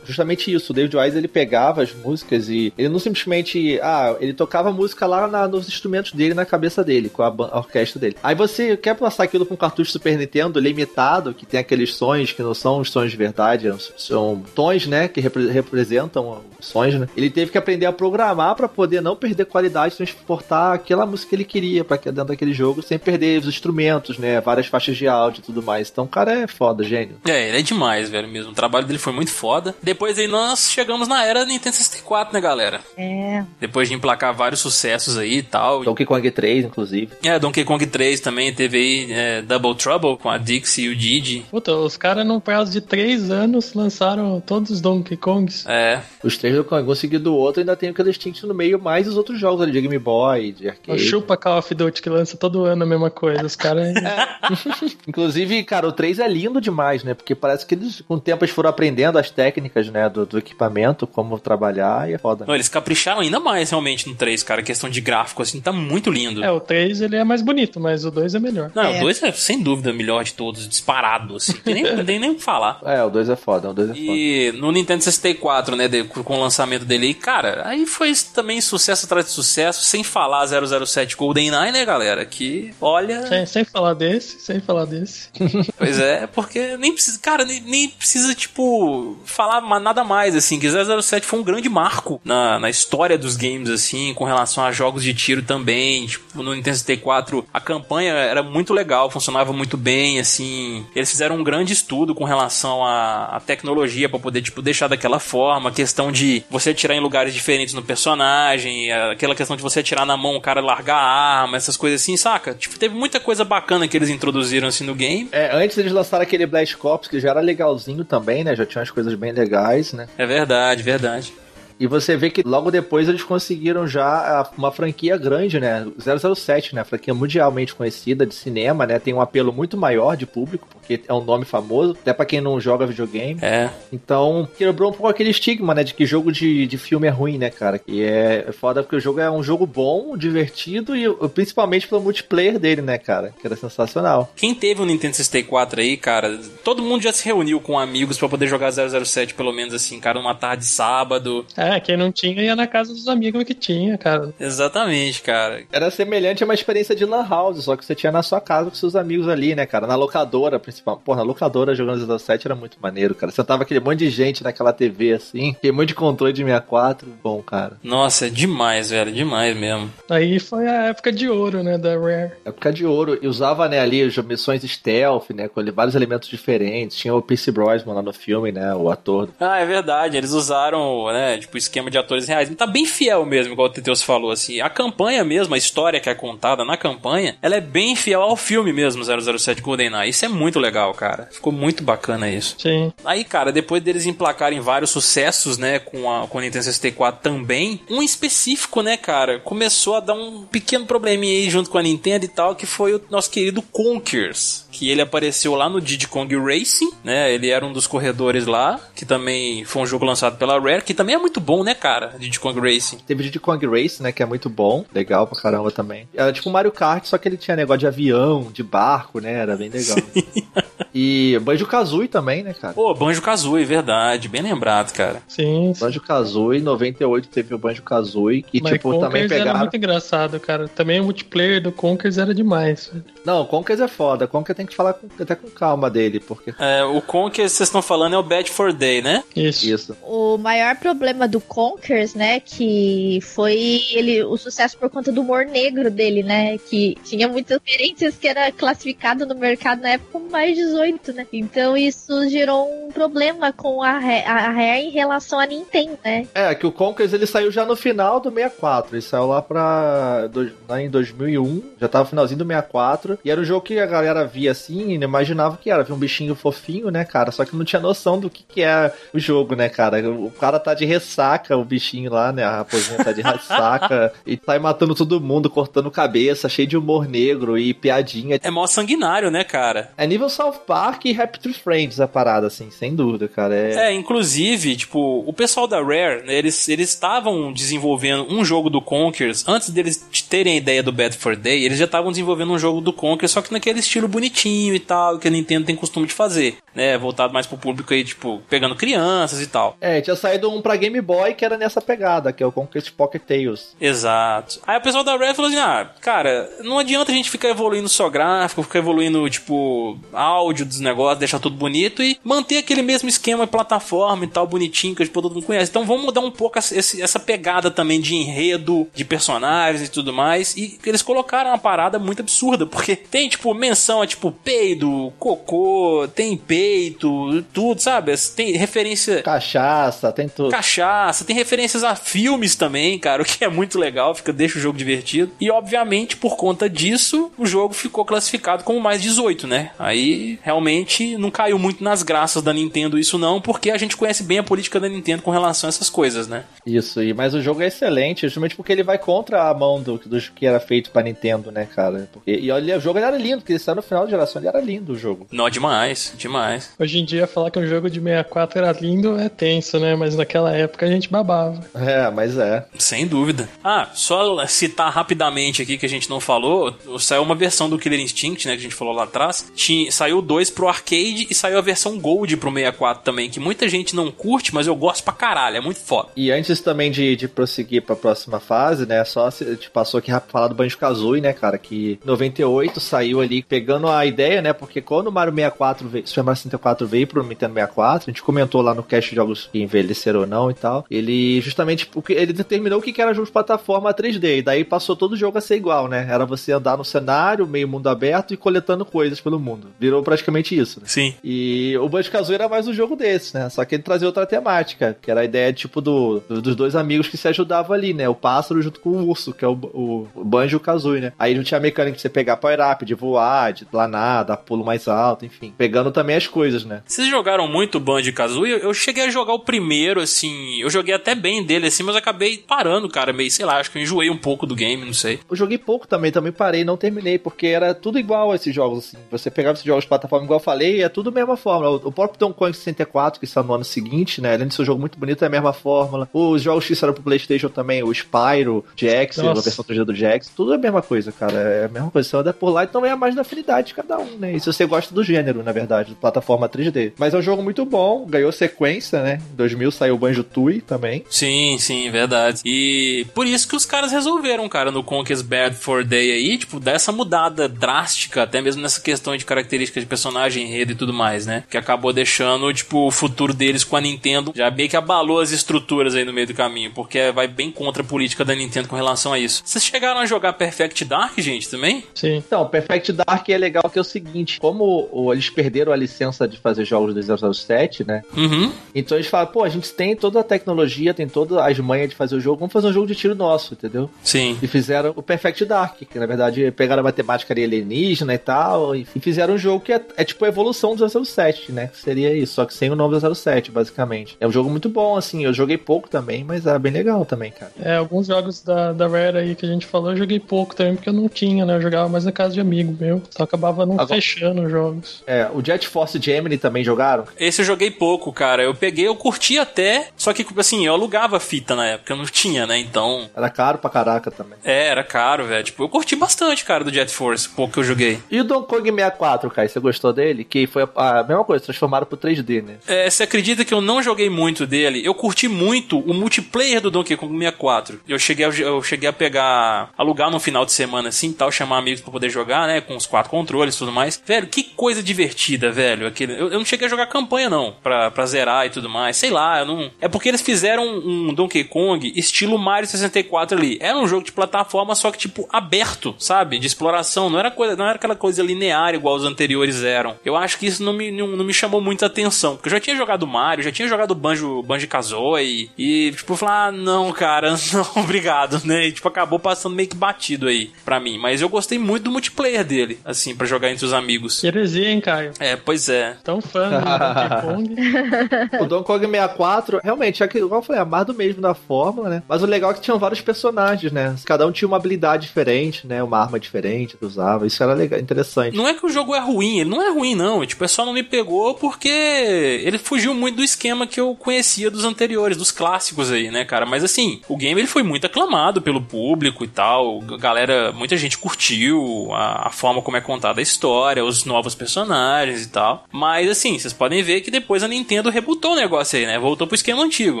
justamente isso. O David Wise ele pegava as músicas e ele não simplesmente. Ah, ele tocava música lá na- nos instrumentos dele, na cabeça dele, com a, a orquestra dele. Aí você quer passar aquilo pra um cartucho Super Nintendo limitado, que tem aqueles sons que não são os sons de verdade, são tons, né, que repre- representam sons, né? Ele teve que aprender a programar pra poder não perder qualidade, transportar aquela música que ele queria para dentro daquele jogo, sem perder os instrumentos, né, várias faixas de áudio e tudo mais. Então o cara é foda, gênio. É, ele é demais, velho, mesmo. O trabalho dele foi muito foda. Depois aí nós chegamos na era Nintendo 64, né, galera? É. Depois de emplacar vários sucessos aí e tal. Donkey Kong 3, inclusive. É, Donkey Kong 3 também teve aí é, Double Trouble com a Dixie e o Didi. Puta, os caras, num prazo de três anos, lançaram todos os Donkey Kongs. É, Os três do Kong, um seguido do outro, ainda tem o Killer Instinct no meio, mais os outros jogos ali, de Game Boy, de O arcade. Chupa Call of Duty, que lança todo ano a mesma coisa. Os caras. <laughs> <laughs> Inclusive, cara, o 3 é lindo demais, né? Porque parece que eles, com o tempo, eles foram aprendendo as técnicas, né, do, do equipamento, como trabalhar, e é foda. Não, eles capricharam ainda mais realmente no 3, cara. A questão de gráfico, assim, tá muito lindo. é, o 3 ele é mais bonito, mas o 2 é melhor. Não, É. o 2 é sem dúvida o melhor de todos, disparado, assim. Nem, tem nem o que falar. <laughs> É, o 2 é foda, o 2 é foda. E no Nintendo 64, né, de- com o lançamento dele aí, cara, aí foi também sucesso atrás de sucesso, sem falar 007 GoldenEye, né, galera? Que, olha, Sem, sem falar desse, sem falar desse. pois é, porque nem precisa, cara, nem, nem precisa, tipo, falar nada mais, assim, que 007 foi um grande marco na, na história dos games, assim, com relação a jogos de tiro também, tipo, no Nintendo 64, a campanha era muito legal, funcionava muito bem, assim, eles fizeram um grande estudo com relação à, tecnologia pra poder, tipo, deixar daquela forma, a questão de você atirar em lugares diferentes no personagem, aquela questão de você atirar na mão, o cara largar a arma, essas coisas assim, saca? Tipo, teve muita coisa bacana que eles introduziram, assim, no game. É, antes eles lançaram aquele Blast Corps, que já era legalzinho também, né? Já tinha umas coisas bem legais, né? É verdade, verdade. E você vê que logo depois eles conseguiram já uma franquia grande, né? 007, né? Franquia mundialmente conhecida de cinema, né? Tem um apelo muito maior de público, porque é um nome famoso, até pra quem não joga videogame. É. Então, quebrou um pouco aquele estigma, né? De que jogo de, de filme é ruim, né, cara? E é, é foda porque o jogo é um jogo bom, divertido e principalmente pelo multiplayer dele, né, cara? Que era sensacional. Quem teve um Nintendo 64 aí, cara, todo mundo já se reuniu com amigos pra poder jogar 007, pelo menos assim, cara, numa tarde de sábado. É, quem não tinha ia na casa dos amigos que tinha, cara. Exatamente, cara. Era semelhante a uma experiência de Lan House, só que você tinha na sua casa com seus amigos ali, né, cara? Na locadora, principal. Pô, na locadora jogando 07 era muito maneiro, cara. Você tava aquele monte de gente naquela TV assim, aquele monte de controle de 64. Bom, cara. Nossa, é demais, velho, demais mesmo. Aí foi a época de ouro, né, da Rare. Época de ouro. E usava, né, ali as missões stealth, né, com vários elementos diferentes. Tinha o Pierce Brosnan lá no filme, né, o ator. Ah, é verdade, eles usaram, né, tipo, esquema de atores reais. Tá bem fiel mesmo, igual o Teteus falou, assim. A campanha mesmo, a história que é contada na campanha, ela é bem fiel ao filme mesmo, 007 GoldenEye. Isso é muito legal, cara. Ficou muito bacana isso. Sim. Aí, cara, depois deles emplacarem vários sucessos, né, com a, com a Nintendo 64 também, um específico, né, cara, começou a dar um pequeno probleminha aí junto com a Nintendo e tal, que foi o nosso querido Conkers, que ele apareceu lá no Diddy Kong Racing, né, ele era um dos corredores lá, que também foi um jogo lançado pela Rare, que também é muito bom, né, cara, Diddy Kong Racing. Teve Diddy Kong Race, né, que é muito bom. Legal pra caramba também. Era tipo Mario Kart, só que ele tinha negócio de avião, de barco, né, era bem legal. <laughs> E Banjo-Kazooie também, né, cara? Pô, Banjo-Kazooie, verdade, bem lembrado, cara. Sim. Banjo-Kazooie, 98 teve o Banjo-Kazooie, que Mas tipo, também Conkers era pegaram... muito engraçado, cara. Também o multiplayer do Conkers era demais. velho. Não, o Conkers é foda. Conkers tem que falar com- até com calma dele, porque... É, o Con que vocês estão falando é o Bad for Day, né? Isso. Isso. O maior problema do Conkers, né, que foi ele o sucesso por conta do humor negro dele, né, que tinha muitas referências que era classificado no mercado na época como mais 18, né? Então isso gerou um problema com a Rare, a Rare em relação à Nintendo, né? É, que o Conkers ele saiu já no final do 64. Ele saiu lá pra. do- lá em 2001. Já tava no finalzinho do 64. E era um jogo que a galera via assim e não imaginava que era. Via um bichinho fofinho, né, cara? Só que não tinha noção do que, que é o jogo, né, cara? O cara tá de ressaca, o bichinho lá, né? A raposinha tá de ressaca. <laughs> e sai matando todo mundo, cortando cabeça, cheio de humor negro e piadinha. É mó sanguinário, né, cara? É nível South Park e Happy Tree Friends a parada, assim, sem dúvida, cara. É. É, inclusive, tipo, o pessoal da Rare, né, eles eles estavam desenvolvendo um jogo do Conkers, antes deles terem a ideia do Bad for Day, eles já estavam desenvolvendo um jogo do Conkers, só que naquele estilo bonitinho e tal, que a Nintendo tem costume de fazer, né, voltado mais pro público aí, tipo, pegando crianças e tal. É, tinha saído um pra Game Boy que era nessa pegada, que é o Conquest Pocket Tales. Exato. Aí o pessoal da Rare falou assim: ah, cara, não adianta a gente ficar evoluindo só gráfico, ficar evoluindo, tipo, áudio dos negócios, deixar tudo bonito e manter aquele mesmo esquema plataforma e tal, bonitinho, que tipo, todo mundo conhece. Então vamos mudar um pouco esse- essa pegada também de enredo, de personagens e tudo mais. E eles colocaram uma parada muito absurda, porque tem, tipo, menção a, tipo, peido, cocô, tem peito, tudo, sabe? Tem referência. Cachaça, tem tudo. Cachaça, tem referências a filmes também, cara, <laughs> o que é muito legal, fica, deixa o jogo divertido. E, obviamente, por conta disso, o jogo ficou classificado como mais 18, né? Aí, realmente, não caiu muito nas graças da Nintendo isso não, porque a gente conhece bem a política da Nintendo com relação a essas coisas, né? Isso, e mas o jogo é excelente, justamente porque ele vai contra a mão do, do que era feito pra Nintendo, né, cara? Porque, e olha, o jogo era lindo, porque ele saiu no final da geração, ele era lindo o jogo. Não, demais, demais. Hoje em dia, falar que um jogo de 64 era lindo é tenso, né? Mas naquela época a gente babava. É, mas é. Sem dúvida. Ah, só citar rapidamente aqui que a gente não falou, saiu uma versão do Killer Instinct, né, que a gente falou lá atrás. Tinha, saiu dois pro arcade e saiu a versão Gold pro 64 também, que muita gente não curte, mas eu gosto pra caralho, é muito foda. E antes também de, de prosseguir pra próxima fase, né, só a gente passou aqui rápido falar do Banjo-Kazooie, né, cara, que em 98 saiu ali pegando a ideia, né, porque quando o Mario 64 veio, Super Mario 64 veio pro Nintendo 64, a gente comentou lá no cast de jogos que envelheceram ou não e tal, ele justamente, porque ele determinou o que era jogo de plataforma 3D, e daí passou todo o jogo a ser igual, né, era você andar no cenário, meio mundo aberto e coletando coisas pelo mundo. Virou praticamente isso, né? Sim. E o Banjo-Kazooie era mais um jogo desse, né, só que ele trazia outra temática, que era a ideia, tipo, do, do- dos dois amigos que se ajudavam ali, né, o pássaro junto com o urso, que é o, o, o Banjo e Kazooie, né. Aí não tinha a mecânica de você pegar power-up, de voar, de planar, dar pulo mais alto, enfim. Pegando também as coisas, né. Vocês jogaram muito Banjo Kazooie? Eu cheguei a jogar o primeiro, assim. Eu joguei até bem dele, assim, mas acabei parando, cara. Meio, sei lá, acho que eu enjoei um pouco do game, não sei. Eu joguei pouco também, também parei, não terminei, porque era tudo igual a esses jogos, assim. Você pegava esses jogos de plataforma, igual eu falei, é tudo a mesma fórmula. O próprio Donkey Kong 64, que saiu no ano seguinte, né? Além de ser um jogo muito bonito, é a mesma fórmula. Os jogos que saíram pro Playstation também, o Spyro, Jax, a versão 3D do Jax, tudo é a mesma coisa, cara. É a mesma coisa. Você anda por lá, então é mais da afinidade de cada um, né? E se você gosta do gênero, na verdade, de plataforma 3D. Mas é um jogo muito bom, ganhou sequência, né? Em 2000 saiu o Banjo Tooie também. Sim, sim, verdade. E por isso que os caras resolveram, cara, no Conker's Bad for Day aí, tipo, dar essa mudada drástica, até mesmo nessa questão de características de personagem, enredo e tudo mais, né? Que acabou deixando, tipo, o futuro deles com a Nintendo já meio que abalou as estruturas aí no meio do caminho, porque vai bem contra a política da Nintendo com relação a isso. Vocês chegaram a jogar Perfect Dark, gente, também? Sim. Então, o Perfect Dark é legal que é o seguinte, como eles perderam a licença de fazer jogos do 007, né? Uhum. Então eles falam, pô, a gente tem toda a tecnologia, tem todas as manhas de fazer o jogo, vamos fazer um jogo de tiro nosso, entendeu? Sim. E fizeram o Perfect Dark, que na verdade pegaram a matemática ali alienígena e tal, e e fizeram um jogo que é, é tipo a evolução do 007, né? Que seria isso, só que sem o nome 007, basicamente. É um jogo muito bom, assim, eu joguei pouco também, mas é bem legal também, cara. É, alguns jogos da, da Rare aí que a gente falou, eu joguei pouco também, porque eu não tinha, né? Eu jogava mais na casa de amigo meu. Então acabava não Agora- fechando os jogos. É, o Jet Force Gemini também jogaram? Esse eu joguei pouco, cara. Eu peguei, eu curti até, só que, assim, eu alugava fita na época, eu não tinha, né? Então, Era caro pra caraca também. é, era caro, velho. Tipo, eu curti bastante, cara, do Jet Force, pouco que eu joguei. E o Donkey Kong 64, Kai, você gostou dele? Que foi a, a mesma coisa, transformaram pro 3D, né? É, você acredita que eu não joguei muito dele? Eu curti muito o multiplayer do Donkey Kong 64. Eu cheguei a, eu cheguei a pegar, alugar no final de semana assim, tal, chamar amigos pra poder jogar, né, com os quatro controles e tudo mais. Velho, que coisa divertida, velho. Aquele, eu, eu não cheguei a jogar campanha não, pra, pra zerar e tudo mais. Sei lá, eu não. É porque eles fizeram um Donkey Kong estilo Mario 64 ali. Era um jogo de plataforma, só que tipo aberto, sabe? De exploração. Não era coisa, não era aquela coisa linear igual os anteriores eram. Eu acho que isso não me, não, não me chamou muita atenção, porque eu já tinha jogado Mario, já tinha jogado Banjo, Banjo Kazooie e tipo falar, ah, não, cara, <laughs> não, obrigado, né? E, tipo acabou passando meio que batido aí pra mim, mas eu gostei muito do multiplayer dele, assim, pra jogar entre os amigos. Heresia, hein, Caio? É, pois é. Tão fã do Donkey <laughs> Kong. O Donkey Kong 64, realmente, é que, igual eu falei, é mais do mesmo da fórmula, né? Mas o legal é que tinham vários personagens, né? Cada um tinha uma habilidade diferente, né? Uma arma diferente que usava. Isso era legal, interessante. Não é que o jogo é ruim, ele não é ruim, não. Tipo, é só não me pegou porque ele fugiu muito do esquema que eu conhecia dos anteriores, dos clássicos aí, né, cara? Mas assim, o game ele foi muito aclamado pelo público e tal. A galera, muita gente curtiu a, a forma como é contada a história, os novos personagens e tal. Mas assim, vocês podem ver que depois a Nintendo rebutou o negócio aí, né? Voltou pro esquema antigo.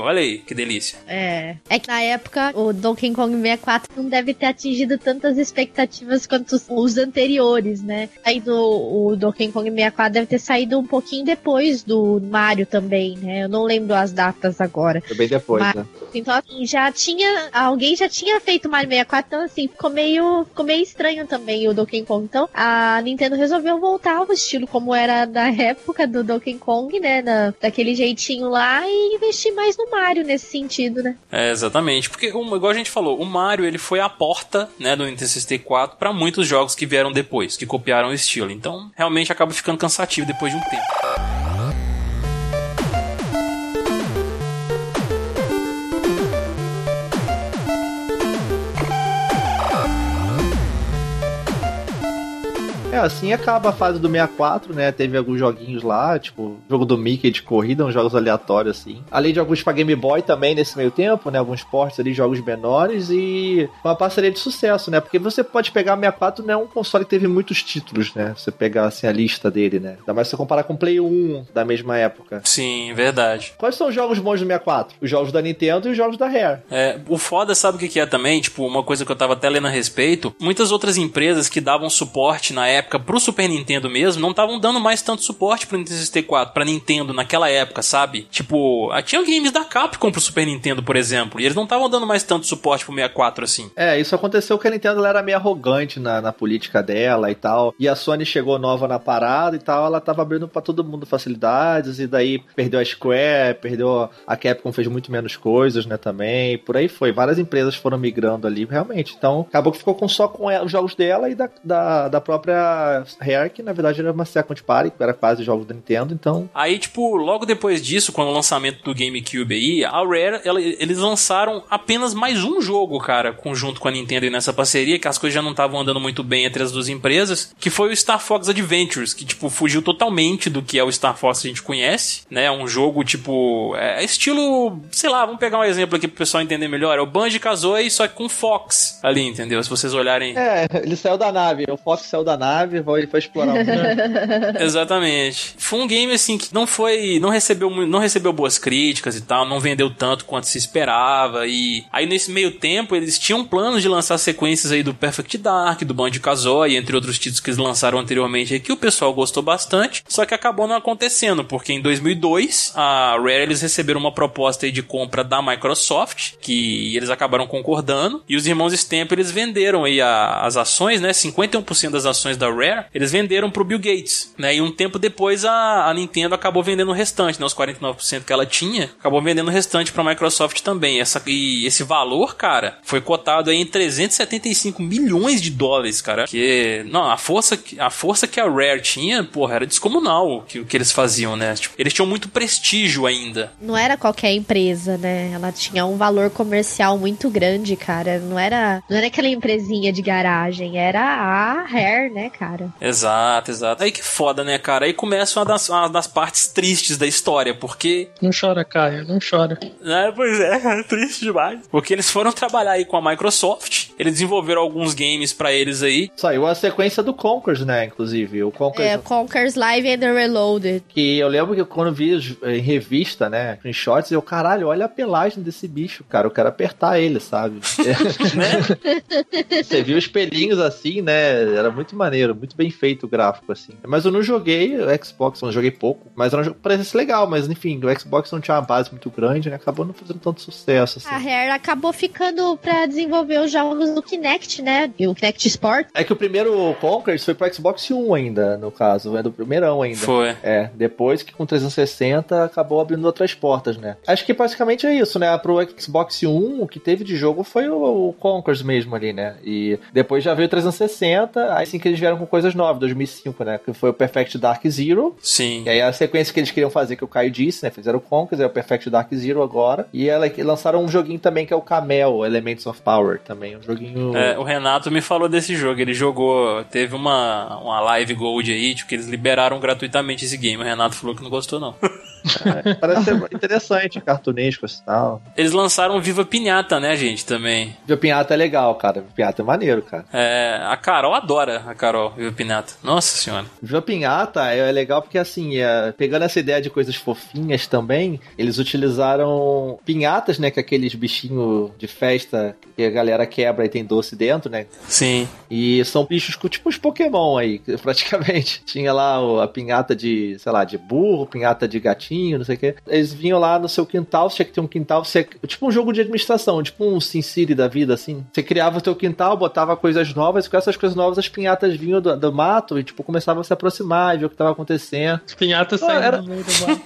Olha aí, que delícia. É. É que na época o Donkey Kong 64 não deve ter atingido tantas expectativas quanto os, anteriores, né? Aí do o Donkey Kong 64 deve ter saído um pouquinho depois do Mario também, né? Eu não lembro as datas agora. Foi bem depois, Mas- né? Então, assim, já tinha. Alguém já tinha feito Mario 64, então assim, ficou meio, ficou meio estranho também o Donkey Kong. Então, a Nintendo resolveu voltar ao estilo como era da época do Donkey Kong, né? Na, daquele jeitinho lá e investir mais no Mario nesse sentido, né? É, exatamente. Porque, igual a gente falou, o Mario ele foi a porta, né, do Nintendo 64 para muitos jogos que vieram depois, que copiaram o estilo. Então, realmente acaba ficando cansativo depois de um tempo. É, assim acaba a fase do 64, né? Teve alguns joguinhos lá, tipo, jogo do Mickey de corrida, uns jogos aleatórios, assim. Além de alguns pra Game Boy também nesse meio tempo, né? Alguns portes ali, jogos menores e uma parceria de sucesso, né? Porque você pode pegar o 64, né? Um console que teve muitos títulos, né? Você pegar, assim, a lista dele, né? Ainda mais se você comparar com o Play 1 da mesma época. Sim, verdade. Quais são os jogos bons do 64? Os jogos da Nintendo e os jogos da Rare. É, o foda, sabe o que é também? Tipo, uma coisa que eu tava até lendo a respeito. Muitas outras empresas que davam suporte na época época pro Super Nintendo mesmo, não estavam dando mais tanto suporte pro Nintendo 64, pra Nintendo naquela época, sabe? Tipo, ah, tinha games da Capcom pro Super Nintendo, por exemplo, e eles não estavam dando mais tanto suporte pro 64 assim. É, isso aconteceu que a Nintendo era meio arrogante na, na política dela e tal, e a Sony chegou nova na parada e tal, ela tava abrindo para todo mundo facilidades, e daí perdeu a Square, perdeu a Capcom, fez muito menos coisas, né, também, por aí foi. Várias empresas foram migrando ali, realmente. Então, acabou que ficou com só com os jogos dela e da, da, da própria Rare, que na verdade era uma second party, era quase jogos da Nintendo, então... Aí, tipo, logo depois disso, quando o lançamento do GameCube aí, a Rare, ela, eles lançaram apenas mais um jogo, cara, conjunto com a Nintendo nessa parceria, que as coisas já não estavam andando muito bem entre as duas empresas, que foi o Star Fox Adventures, que, tipo, fugiu totalmente do que é o Star Fox que a gente conhece, né? Um jogo, tipo, é estilo, sei lá, vamos pegar um exemplo aqui pro pessoal entender melhor, é o Banjo-Kazooie, só que com Fox ali, entendeu? Se vocês olharem... É, ele saiu da nave, o Fox saiu da nave, nave, vai, vai explorar o. <laughs> Exatamente. Foi um game assim que não foi, não recebeu, não recebeu boas críticas e tal, não vendeu tanto quanto se esperava e aí nesse meio tempo eles tinham planos de lançar sequências aí do Perfect Dark, do Banjo-Kazooie, entre outros títulos que eles lançaram anteriormente aí que o pessoal gostou bastante, só que acabou não acontecendo, porque em 2002 a Rare eles receberam uma proposta aí de compra da Microsoft, que eles acabaram concordando, e os irmãos Stamp eles venderam aí a, as ações, né, 51% das ações da Rare, eles venderam pro Bill Gates, né? E um tempo depois a, a Nintendo acabou vendendo o restante, né? Os 49% que ela tinha, acabou vendendo o restante pra Microsoft também. Essa, e esse valor, cara, foi cotado aí em 375 milhões de dólares, cara. Que, não, a força, a força que a Rare tinha, porra, era descomunal o que, que eles faziam, né? Tipo, eles tinham muito prestígio ainda. Não era qualquer empresa, né? Ela tinha um valor comercial muito grande, cara. Não era, não era aquela empresinha de garagem, era a Rare, né, cara? Cara. Exato, exato. Aí que foda, né, cara? Aí começa uma das, uma das partes tristes da história, porque. Não chora, Caio, não chora. É, pois é, é triste demais. Porque eles foram trabalhar aí com a Microsoft, eles desenvolveram alguns games para eles aí. Saiu a sequência do Conkers, né, inclusive. O Conkers. É, Conkers Live and Reloaded. Que eu lembro que quando vi em revista, né, em shots, eu, caralho, olha a pelagem desse bicho, cara. Eu quero apertar ele, sabe? <laughs> né? <laughs> Você viu os pelinhos assim, né? Era muito maneiro, muito bem feito o gráfico, assim. Mas eu não joguei o Xbox, não joguei pouco, mas era um jogo que parecia legal, mas enfim, o Xbox não tinha uma base muito grande, né? Acabou não fazendo tanto sucesso, assim. A Rare acabou ficando pra desenvolver os jogos do Kinect, né? E o Kinect Sport. É que o primeiro Conquers foi pro Xbox One ainda, no caso, é do primeirão ainda. Foi. É, depois que com 360 acabou abrindo outras portas, né? Acho que basicamente é isso, né? Pro Xbox One, o que teve de jogo foi o, o Conquers mesmo ali, né? E depois já veio o 360, aí sim que eles vieram com coisas novas, 2005, né? Que foi o Perfect Dark Zero. Sim. E aí a sequência que eles queriam fazer, que o Caio disse, né? Fizeram o Conquest, é o Perfect Dark Zero agora. E ela, lançaram um joguinho também que é o Camel, Elements of Power, também. Um joguinho. É, o Renato me falou desse jogo. Ele jogou, teve uma, uma live gold aí, tipo, que eles liberaram gratuitamente esse game. O Renato falou que não gostou, não. <laughs> É, parece ser interessante, cartunesco e tal. Eles lançaram Viva Pinhata, né, gente, também. Viva Pinhata é legal, cara. Viva Pinhata é maneiro, cara. É, a Carol adora a Carol, Viva Pinhata. Nossa senhora. Viva Pinhata é legal porque, assim, é, pegando essa ideia de coisas fofinhas também, eles utilizaram pinhatas, né, que é aqueles bichinhos de festa que a galera quebra e tem doce dentro, né? Sim. E são bichos tipo os Pokémon aí, <laughs> praticamente. Tinha lá a pinhata de, sei lá, de burro, pinhata de gatinho, não sei o quê. Eles vinham lá no seu quintal, você tinha que ter um quintal, você, tipo um jogo de administração, tipo um SimCity da vida, assim. Você criava o teu quintal, botava coisas novas, e com essas coisas novas as pinhatas vinham do, do mato e, tipo, começavam a se aproximar e ver o que tava acontecendo. As pinhatas Ah, saindo era- no meio do mato.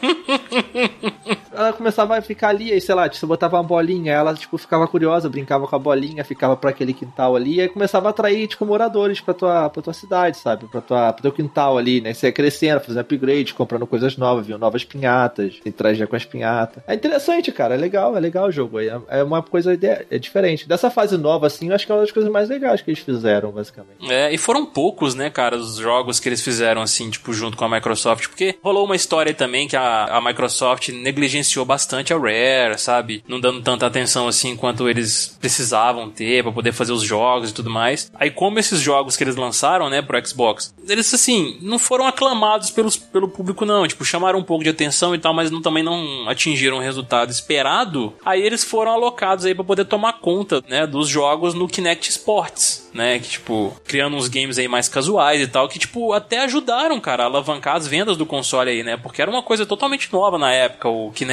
<laughs> Ela começava a ficar ali, aí, sei lá, você botava uma bolinha, ela, tipo, ficava curiosa, brincava com a bolinha, ficava pra aquele quintal ali, aí começava a atrair, tipo, moradores pra tua, pra tua cidade, sabe? Pra, tua, pro teu quintal ali, né? Você ia crescendo, fazendo upgrade, comprando coisas novas, viu novas pinhatas, interagia com as pinhatas. É interessante, cara, é legal, é legal o jogo aí. É, é uma coisa é diferente. Dessa fase nova, assim, eu acho que é uma das coisas mais legais que eles fizeram, basicamente. É, e foram poucos, né, cara, os jogos que eles fizeram, assim, tipo, junto com a Microsoft, porque rolou uma história também que a, a Microsoft negligenciou bastante a Rare, sabe? Não dando tanta atenção, assim, quanto eles precisavam ter pra poder fazer os jogos e tudo mais. Aí, como esses jogos que eles lançaram, né, pro Xbox, eles, assim, não foram aclamados pelos, pelo público, não. Tipo, chamaram um pouco de atenção e tal, mas não, também não atingiram o resultado esperado. Aí eles foram alocados aí pra poder tomar conta, né, dos jogos no Kinect Sports, né, que, tipo, criando uns games aí mais casuais e tal, que, tipo, até ajudaram, cara, a alavancar as vendas do console aí, né, porque era uma coisa totalmente nova na época, o Kinect.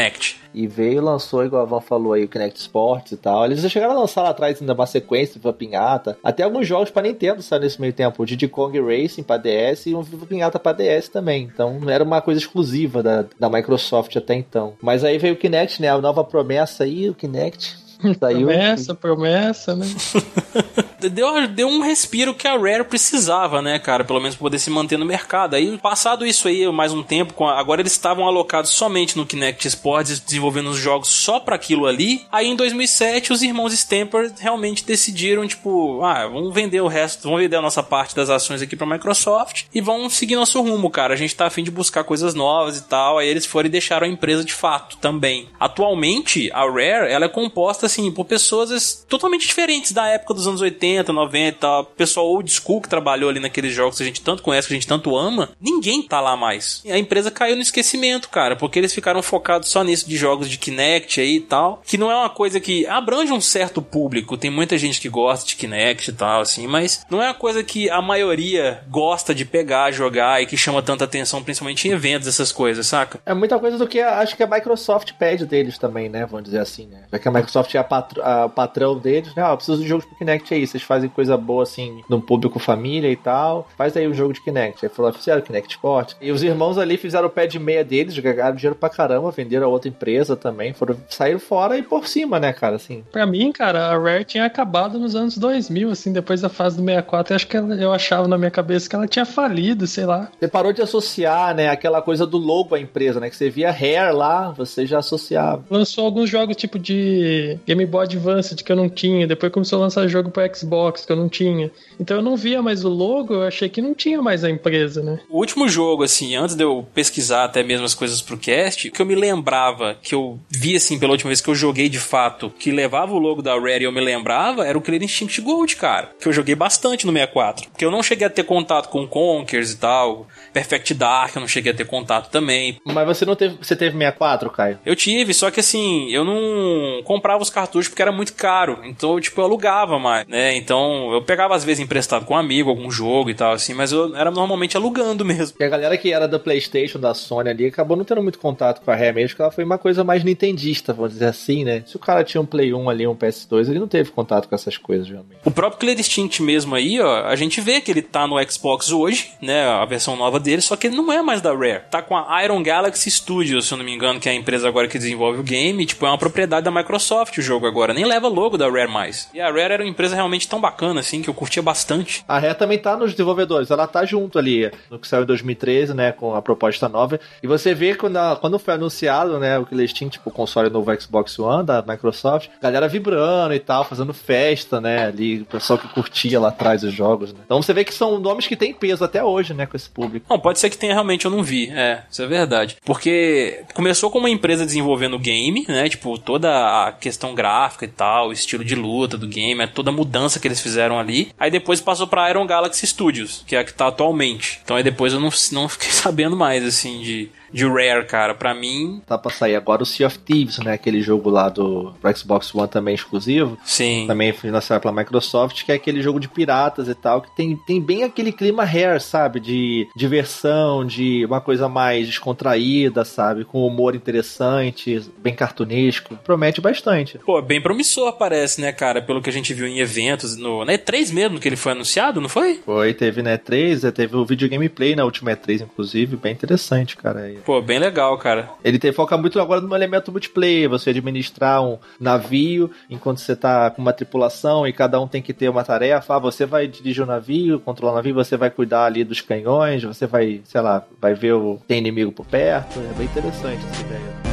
E veio lançou, igual a Van falou aí, o Kinect Sports e tal. Eles já chegaram a lançar lá atrás ainda uma sequência pra Pinhata. Até alguns jogos pra Nintendo saíram nesse meio tempo. O Diddy Kong Racing pra DS e um Viva Pinhata pra DS também. Então não era uma coisa exclusiva da, da Microsoft até então. Mas aí veio o Kinect, né? A nova promessa aí, o Kinect. <laughs> Saiu. Promessa, promessa, né? <laughs> Deu, deu um respiro que a Rare precisava, né, cara? Pelo menos pra poder se manter no mercado. Aí, passado isso aí, mais um tempo, com a- agora eles estavam alocados somente no Kinect Sports, desenvolvendo os jogos só pra aquilo ali. Aí, em 2007, os irmãos Stamper realmente decidiram, tipo, ah, vamos vender o resto, vamos vender a nossa parte das ações aqui pra Microsoft e vamos seguir nosso rumo, cara. A gente tá afim de buscar coisas novas e tal. Aí eles foram e deixaram a empresa de fato também. Atualmente, a Rare, ela é composta, assim, por pessoas totalmente diferentes da época dos anos 80, 90 e tal. Pessoal old school que trabalhou ali naqueles jogos que a gente tanto conhece, que a gente tanto ama. Ninguém tá lá mais. E a empresa caiu no esquecimento, cara, porque eles ficaram focados só nisso de jogos de Kinect aí e tal. Que não é uma coisa que abrange um certo público. Tem muita gente que gosta de Kinect e tal, assim, mas não é uma coisa que a maioria gosta de pegar, jogar e que chama tanta atenção, principalmente em eventos, essas coisas, saca? É muita coisa do que acho que a Microsoft pede deles também, né? Vamos dizer assim, né? Já que a Microsoft é a a- o patrão deles, né? Ó, eu preciso de jogos pro Kinect aí. Vocês fazem coisa boa assim, num público família e tal. Faz aí um jogo de Kinect. Aí falou, fizeram Kinect Sport. E os irmãos ali fizeram o pé de meia deles, ganharam dinheiro pra caramba, venderam a outra empresa também. Foram, saíram fora e por cima, né, cara? Assim. Pra mim, cara, a Rare tinha acabado nos anos 2000, assim, depois da fase do 64. Eu acho que ela- eu achava na minha cabeça que ela tinha falido, sei lá. Você parou de associar, né, aquela coisa do logo à empresa, né? Que você via Hair lá, você já associava. Lançou alguns jogos tipo de Game Boy Advance que eu não tinha, depois começou a lançar jogo pra Xbox que eu não tinha. Então eu não via mais o logo, eu achei que não tinha mais a empresa, né? O último jogo, assim, antes de eu pesquisar até mesmo as coisas pro cast, que eu me lembrava, que eu vi, assim, pela última vez que eu joguei de fato, que levava o logo da Rare e eu me lembrava, era o Killer Instinct Gold, cara. Que eu joguei bastante no 64. Porque eu não cheguei a ter contato com Conkers e tal, Perfect Dark, eu não cheguei a ter contato também. Mas você não teve. Você teve 64, Caio? Eu tive, só que assim, eu não comprava os cartuchos porque era muito caro. Então, tipo, eu alugava mais, né? Então, eu pegava às vezes emprestado com um amigo, algum jogo e tal, assim, mas eu era normalmente alugando mesmo. E a galera que era da PlayStation, da Sony ali, acabou não tendo muito contato com a Rare mesmo, porque ela foi uma coisa mais nintendista, vamos dizer assim, né? Se o cara tinha um Play 1 ali, um PS2, ele não teve contato com essas coisas, realmente. O próprio Killer Instinct mesmo aí, ó, a gente vê que ele tá no Xbox hoje, né, a versão nova dele, só que ele não é mais da Rare. Tá com a Iron Galaxy Studios, se eu não me engano, que é a empresa agora que desenvolve o game, tipo, é uma propriedade da Microsoft o jogo agora, nem leva logo da Rare mais. E a Rare era uma empresa realmente tão bacana, assim, que eu curtia bastante. A Rare também tá nos desenvolvedores, ela tá junto ali no que saiu em 2013, né, com a proposta nova. E você vê quando, a- quando foi anunciado, né, o que eles tinham, tipo, o console novo Xbox One da Microsoft, galera vibrando e tal, fazendo festa, né, ali, o pessoal que curtia lá atrás os jogos, né. Então você vê que são nomes que têm peso até hoje, né, com esse público. Não, pode ser que tenha realmente, eu não vi. É, isso é verdade. Porque começou com uma empresa desenvolvendo game, né? Tipo, toda a questão gráfica e tal, o estilo de luta do game, é toda a mudança que eles fizeram ali. Aí depois passou pra Iron Galaxy Studios, que é a que tá atualmente. Então aí depois eu não, não fiquei <laughs> sabendo mais, assim, de, de Rare, cara. Pra mim. Tá pra sair agora o Sea of Thieves, né? Aquele jogo lá do Xbox One também exclusivo. Sim. Também financiado pela Microsoft, que é aquele jogo de piratas e tal, que tem, tem bem aquele clima Rare, sabe? De diversão, de uma coisa mais descontraída, sabe? Com humor interessante, bem cartunesco. Promete bastante. Pô, bem promissor parece, né, cara? Pelo que a gente viu em eventos, no, na E3 mesmo que ele foi anunciado, não foi? Foi, teve na E3, teve o vídeo gameplay na última E3, inclusive, bem interessante, cara. Pô, bem legal, cara. Ele tem, foca muito agora no elemento multiplayer, você administrar um navio enquanto você tá com uma tripulação e cada um tem que ter uma tarefa. Ah, você vai dirigir o navio, controlar o navio, você vai cuidar ali dos canhões, você vai, sei lá, vai ver o tem inimigo por perto. É bem interessante essa ideia.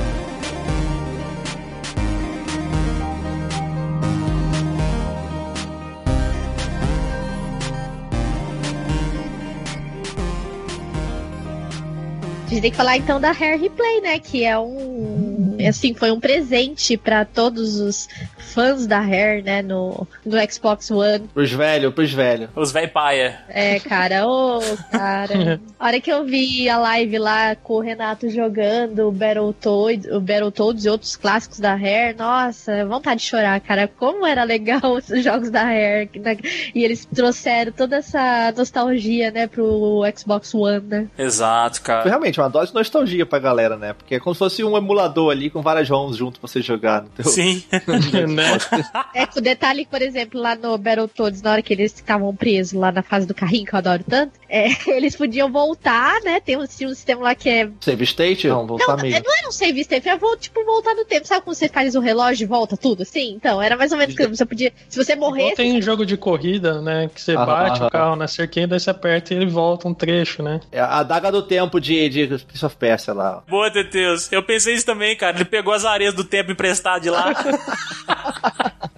A gente tem que falar então da Hair Replay, né? Que é um. Assim, foi um presente para todos os fãs da Hair, né? No, no Xbox One. Pros velhos, pros velhos. Os velho paia. É, cara, ô, cara. <laughs> A hora que eu vi a live lá com o Renato jogando o Battletoads, o Battletoads e outros clássicos da Hair, nossa, vontade de chorar, cara. Como era legal <laughs> os jogos da Hair. E eles trouxeram toda essa nostalgia, né, pro Xbox One, né? Exato, Foi cara. realmente uma dose de nostalgia pra galera, né? Porque é como se fosse um emulador ali com várias ROMs junto pra você jogar no teu Sim. <laughs> né? É, com o detalhe, por exemplo, lá no Battletoads, na hora que eles estavam presos lá na fase do carrinho, que eu adoro tanto, é, <laughs> eles podiam voltar, né? Tem um, tinha um sistema lá que é. Save State, vamos voltar Não, meio. não era um save state, era vol- tipo voltar no tempo. Sabe quando você faz o relógio e volta tudo assim? Então, era mais ou menos que você podia. Se você morresse. tem jogo de corrida, né? Que você Aham, bate aham. o carro na cerquinha, daí você aperta e ele volta um trecho, né? É a daga do tempo de, de Prince of Persia lá. Boa, Teteus. Eu pensei isso também, cara. Ele pegou as areias do tempo emprestado de lá. <laughs>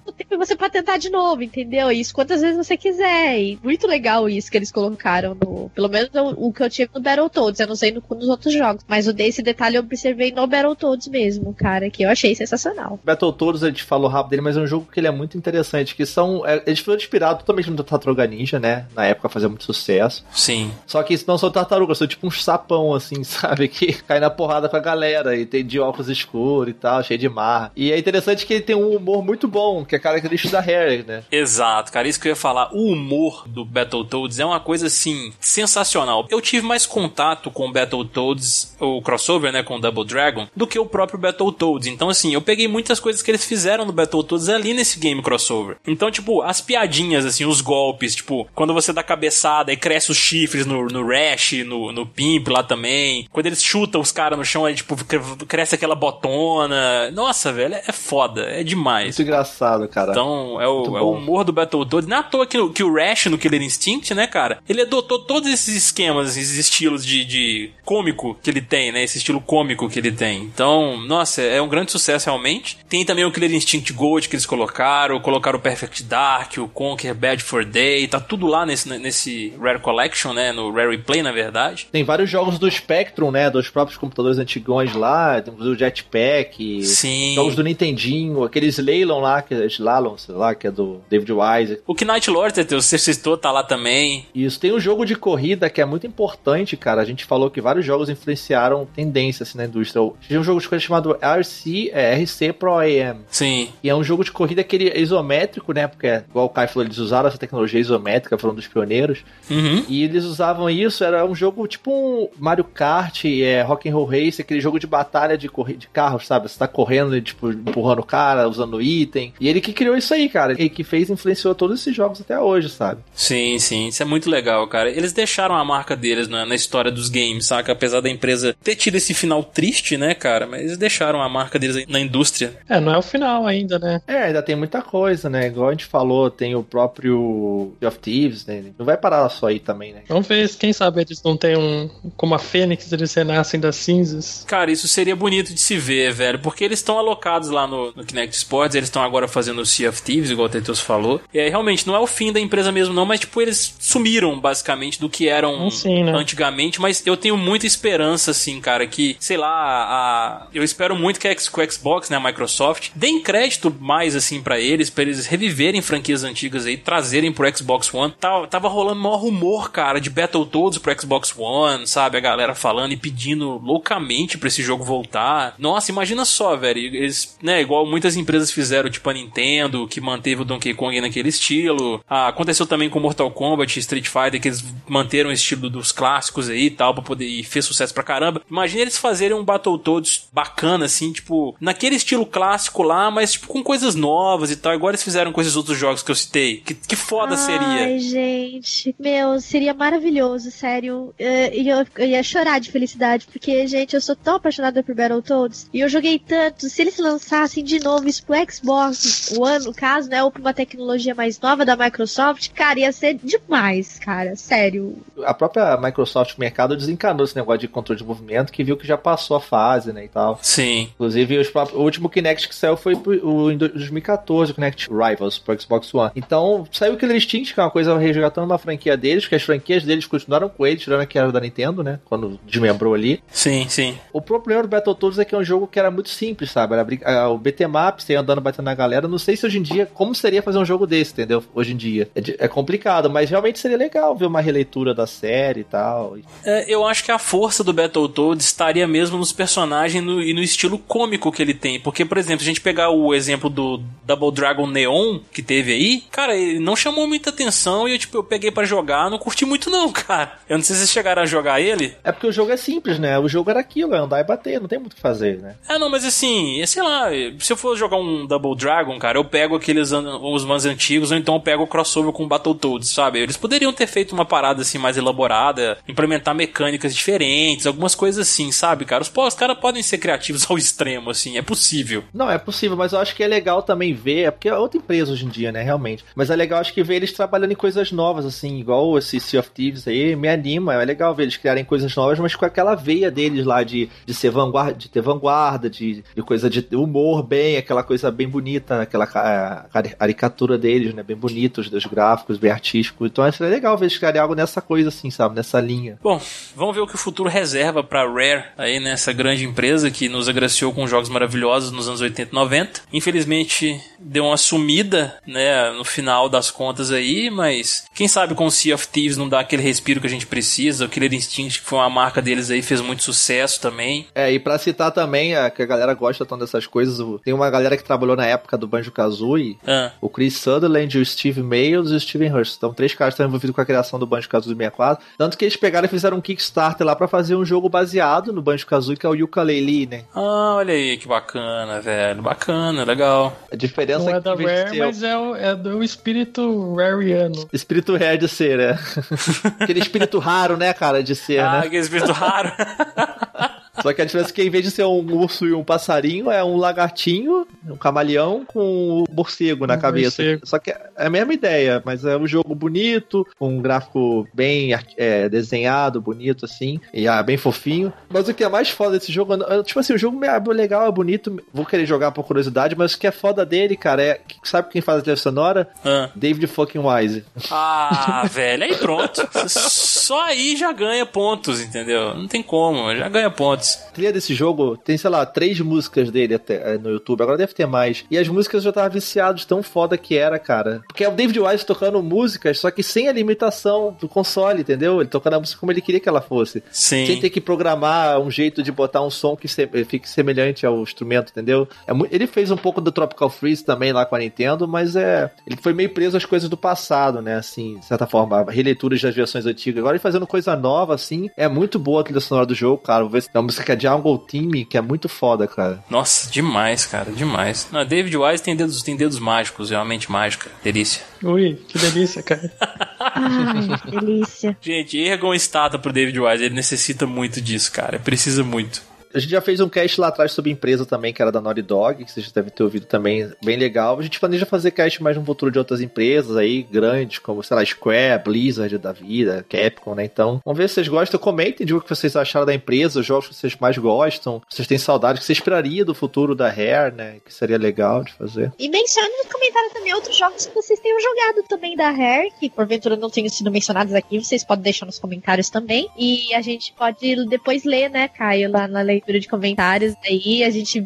o <laughs> tempo você pode tentar de novo, entendeu? Isso quantas vezes você quiser. E muito legal isso que eles colocaram no. Pelo menos o, o que eu tive no Battletoads. Eu não sei no, nos outros jogos. Mas o desse detalhe eu observei no Battletoads mesmo, cara. Que eu achei sensacional. Battletoads, a gente falou rápido dele, mas é um jogo que ele é muito interessante, que são... É, eles foram inspirados totalmente no Tartaruga Ninja, né? Na época fazia muito sucesso. Sim. Só que isso não são tartarugas, são tipo uns sapão, assim, <laughs> sabe? Que cai na porrada com a galera e tem de óculos escuros e tal, cheio de marra. E é interessante que ele tem um humor muito bom, que é característico da Harry, né? Exato, cara, isso que eu ia falar. O humor do Battletoads é uma coisa assim sensacional. Eu tive mais contato com o Battletoads, o crossover, né, com o Double Dragon, do que o próprio Battletoads. Então, assim, eu peguei muitas coisas que eles fizeram no Battletoads ali nesse game crossover. Então, tipo, as piadinhas, assim, os golpes, tipo, quando você dá cabeçada e cresce os chifres no, no Rash, no, no Pimp lá também. Quando eles chutam os caras no chão, aí, tipo, cre- cresce aquela botona. Nossa, velho, é foda, é demais. Muito engraçado, cara. Então, é o, é o humor do Battletoads. Não é à toa que, o- que o Rash no Killer Instinct, né, cara? Ele adotou todos esses esquemas, esses estilos de, de cômico que ele tem, né? Esse estilo cômico que ele tem. Então, nossa, é um grande sucesso realmente. Tem também o Killer Instinct Gold que eles colocaram, colocaram o Perfect Dark, o Conquer Bad for Day, tá tudo lá nesse, nesse Rare Collection, né? No Rare Replay, na verdade. Tem vários jogos do Spectrum, né? Dos próprios computadores antigões lá. Temos o Jetpack. Sim. Jogos do Nintendinho. Aquele Slalom lá, que é Slalom, sei lá, que é do David Wise. O Knight Lord, você citou, tá lá também. Isso. Tem um jogo de corrida que é muito importante, cara. A gente falou que vários jogos influenciaram tendências assim, na indústria. Tem um jogo de corrida chamado RC, é, RC Pro AM. Sim. E é um jogo de corrida que ele é isométrico, né? Porque, igual o Kai falou, eles usaram essa tecnologia isométrica, foram dos pioneiros. Uhum. E eles usavam isso, era um jogo tipo um Mario Kart, é, Rock and Roll Race, aquele jogo de batalha de, de carros, sabe? Você tá correndo e, tipo, empurrando o cara, usando item. E ele que criou isso aí, cara. Ele que fez, influenciou todos esses jogos até hoje, sabe? Sim, sim, isso é muito legal, cara. Eles deixaram a marca deles na, na história dos games, saca? Apesar da empresa ter tido esse final triste, né, cara? Mas eles deixaram a marca deles na indústria. É, não é o final ainda, né? É, ainda tem muita coisa, né? Igual a gente falou, tem o próprio Sea of Thieves, né? Não vai parar só aí também, né? Vamos ver, se, quem sabe eles não têm um. Como a Fênix, eles renascem das cinzas. Cara, isso seria bonito de se ver, velho, porque eles estão alocados lá no, no Kinect Sports, eles estão agora fazendo o Sea of Thieves, igual o Teteus falou. É, realmente, não é o fim da empresa mesmo, não, mas, tipo, eles sumiram, basicamente, do que eram Sim, né? antigamente. Mas eu tenho muita esperança, assim, cara, que, sei lá, a... eu espero muito que a Xbox, né, a Microsoft, deem crédito mais, assim, pra eles, pra eles reviverem franquias antigas aí, trazerem pro Xbox One. Tava, tava rolando maior rumor, cara, de Battletoads pro Xbox One, sabe? A galera falando e pedindo loucamente pra esse jogo voltar. Nossa, imagina só, velho. Eles, né, igual muitas empresas fizeram, tipo a Nintendo, que manteve o Donkey Kong naquele estilo. Ah, aconteceu também com Mortal Kombat e Street Fighter, que eles manteram o estilo dos clássicos aí e tal, pra poder. E fez sucesso pra caramba. Imagina eles fazerem um Battletoads bacana, assim, tipo, naquele estilo clássico lá, mas tipo com coisas novas e tal. Igual eles fizeram com esses outros jogos que eu citei. Que, que foda seria. Ai, gente. Meu, seria maravilhoso, sério. Eh, E eu, eu ia chorar de felicidade, porque, gente, eu sou tão apaixonada por Battletoads. E eu joguei tanto. Se eles lançassem de novo isso pro Xbox One, no caso, né? Ou pra uma tecnologia mais nova da Microsoft, cara, ia ser demais, cara. Sério. A própria Microsoft o mercado desencanou esse negócio de controle de movimento, que viu que já passou a fase, né, e tal. Sim. Inclusive, os próprios- o último Kinect que saiu foi pro- o, em 2014, o Kinect Rivals pro Xbox One. Então, saiu o Killer Instinct, que é uma coisa resgatando uma franquia deles, porque as franquias deles continuaram com ele, tirando a que era da Nintendo, né? Quando desmembrou ali. Sim, sim. O problema do Battletoads é que é um jogo que era muito simples, sabe? Era o BTMAP, você ia andando batendo na galera. Não sei se hoje em dia, como seria fazer um jogo desse, entendeu? Hoje em dia. É, é complicado, mas realmente seria legal ver uma releitura da série e tal. É, eu acho que a força do Battletoads estaria mesmo nos personagens no- e no estilo cômico que ele tem. Porque, por exemplo, se a gente pegar o exemplo do Double Dragon Neon que teve aí, cara, ele não chamou muita atenção e eu, tipo, eu peguei pra jogar, não curti muito não, <laughs> cara. Eu não sei se vocês chegaram a jogar ele. É porque o jogo é simples, né? O jogo era aquilo, é andar e bater, não tem muito o que fazer, né? Ah, não, mas assim, é, sei lá, se eu for jogar um Double Dragon, cara, eu pego aqueles os mais antigos, ou então eu pego o crossover com o Battletoads, sabe? Eles poderiam ter feito uma parada assim mais elaborada, implementar mecânicas diferentes, algumas coisas assim, sabe, cara? Os, os caras podem ser criativos <laughs> ao extremo, assim, é possível. Não, é possível, mas eu acho que é legal também ver, é porque é outra empresa hoje em dia, né, realmente. Mas é legal, acho que ver eles trabalhando em coisas novas, assim, igual esse Sea of Thieves aí, me anima, é legal ver eles criarem coisas novas, mas com aquela veia deles lá de, de ser vanguarda, de ter vanguarda, de, de coisa de humor bem, aquela coisa bem bonita, aquela ca- cari- caricatura deles, né, bem bonitos, dos gráficos, bem artísticos. Então é legal ver eles criarem algo nessa coisa, assim, sabe, nessa linha. Bom, vamos ver o que o futuro reserva pra Rare aí nessa grande empresa que nos agraciou com jogos maravilhosos nos anos 80 e 90. Infelizmente deu uma sumida, né, no final das contas aí, mas quem sabe com o Sea of Thieves não dá aquele respiro que a gente precisa. O Killer Instinct, que foi uma marca deles aí, fez muito sucesso também. É, e pra citar também, é, que a galera gosta tanto dessas coisas, tem uma galera que trabalhou na época do Banjo-Kazooie, Ah, o Chris Sutherland, o Steve Mayles e o Steven Hurst. Então, três caras estão envolvidos com a criação do Banjo-Kazooie 64. Tanto que eles pegaram e fizeram um Kickstarter lá pra fazer um jogo baseado no Banjo-Kazooie, que é o Yooka-Laylee, né? Ah, olha aí que bacana, velho. Bacana, legal. A diferença Não é que da Rare, mas é, o- é do espírito Rareano. Espírito rare de ser, né? <laughs> Aquele espírito raro, né, cara, de ser, Ah, né? que espírito raro. <laughs> Só que a diferença é que em vez de ser um urso e um passarinho, é um lagartinho, um camaleão com um morcego na Um cabeça. morcego. Só que é a mesma ideia, mas é um jogo bonito, com um gráfico bem é, desenhado, bonito assim, e ah, bem fofinho. Mas o que é mais foda desse jogo, é, tipo assim, o jogo é legal, é bonito, vou querer jogar por curiosidade, mas o que é foda dele, cara, é. Sabe quem faz a trilha sonora? Ah. David fucking Wise. Ah, <laughs> velho, aí pronto. Só aí já ganha pontos, entendeu? Não tem como, já ganha pontos. A trilha desse jogo tem, sei lá, três músicas dele até, é, no YouTube. Agora deve ter mais. E as músicas eu já tava viciado tão foda que era, cara. Porque é o David Wise tocando músicas, só que sem a limitação do console, entendeu? Ele tocando a música como ele queria que ela fosse. Sem Sim. ter que programar um jeito de botar um som que se- fique semelhante ao instrumento, entendeu? É ele fez um pouco do Tropical Freeze também lá com a Nintendo, mas é. Ele foi meio preso às coisas do passado, né? Assim, de certa forma, releituras das versões antigas. Agora ele fazendo coisa nova, assim, é muito boa a trilha sonora do jogo, cara. Vou ver se tem uma música que é Jungle Team, que é muito foda, cara. Nossa, demais, cara, demais. Não, David Wise tem dedos, tem dedos mágicos, realmente mágica. Delícia. Ui, que delícia, cara. <laughs> Ai, delícia. Gente, ergam estátua pro David Wise, ele necessita muito disso, cara. Precisa muito. A gente já fez um cast lá atrás sobre empresa também, que era da Naughty Dog, que vocês devem ter ouvido também, bem legal. A gente planeja fazer cast mais no futuro de outras empresas aí, grandes, como, sei lá, Square, Blizzard da vida, Capcom, né? Então, vamos ver se vocês gostam. Comentem, digam o que vocês acharam da empresa, os jogos que vocês mais gostam, vocês têm saudade, que você esperaria do futuro da Rare, né? Que seria legal de fazer. E mencione nos comentários também outros jogos que vocês tenham jogado também da Rare, que porventura não tenham sido mencionados aqui, vocês podem deixar nos comentários também. E a gente pode depois ler, né, Caio, lá na leitura de comentários. Aí a gente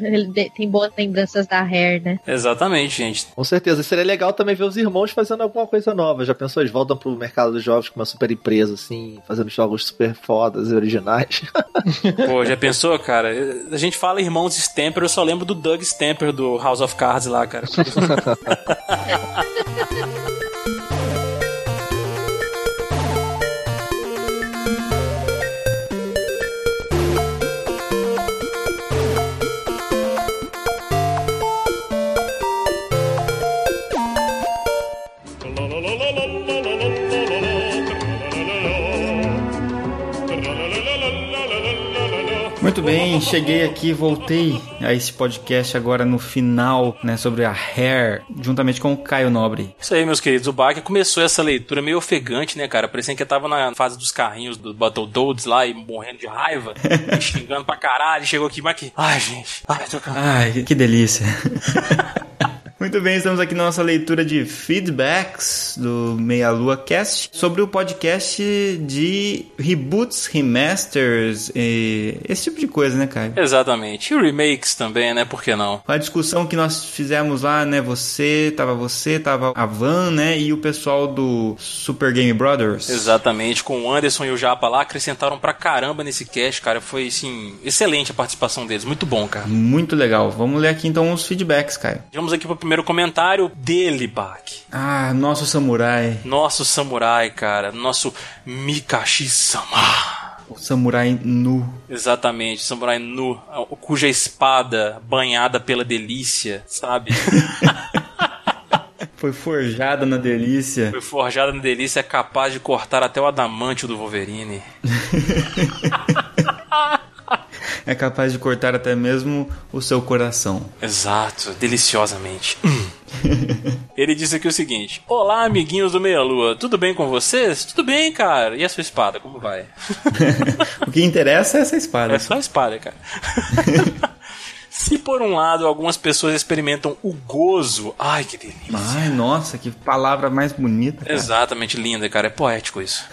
tem boas lembranças da Rare, né? Exatamente, gente. Com certeza. E seria legal também ver os irmãos fazendo alguma coisa nova. Já pensou? Eles voltam pro mercado dos jogos com uma super empresa, assim, fazendo jogos super fodas e originais. <laughs> Pô, já pensou, cara? A gente fala irmãos Stamper, eu só lembro do Doug Stamper do House of Cards lá, cara. <laughs> Muito bem, cheguei aqui, voltei a esse podcast agora no final, né, sobre a Hair, juntamente com o Caio Nobre. Isso aí, meus queridos. O Bach começou essa leitura meio ofegante, né, cara? Parecendo que eu tava na fase dos carrinhos do Battletoads lá e morrendo de raiva, <laughs> xingando pra caralho. Chegou aqui, mas que. Ai, gente. Ai, tô Ai, que delícia. <laughs> Muito bem, estamos aqui na nossa leitura de feedbacks do Meia Lua Cast sobre o podcast de reboots, remasters e esse tipo de coisa, né, Caio? Exatamente. E remakes também, né? Por que não? A discussão que nós fizemos lá, né? Você, tava você, tava a Van, né? E o pessoal do Super Game Brothers. Exatamente. Com o Anderson e o Japa lá, acrescentaram pra caramba nesse cast, cara. Foi, assim, excelente a participação deles. Muito bom, cara. Muito legal. Vamos ler aqui então os feedbacks, Caio. Vamos aqui pro primeiro primeiro comentário dele, Bach. Ah, nosso samurai. Nosso samurai, cara. Nosso Mikashi-sama. O samurai nu. Exatamente, samurai nu, cuja espada banhada pela delícia, sabe? <laughs> Foi forjada na delícia. Foi forjada na delícia, é capaz de cortar até o adamantio do Wolverine. <laughs> <laughs> é capaz de cortar até mesmo o seu coração. Exato, deliciosamente. <laughs> Ele disse aqui o seguinte: Olá, amiguinhos do Meia Lua, tudo bem com vocês? Tudo bem, cara. E a sua espada, como vai? <laughs> o que interessa é essa espada. É só a espada, cara. Se por um lado algumas pessoas experimentam o gozo, ai que delícia. Ai, nossa, que palavra mais bonita. Cara. Exatamente linda, cara. É poético isso.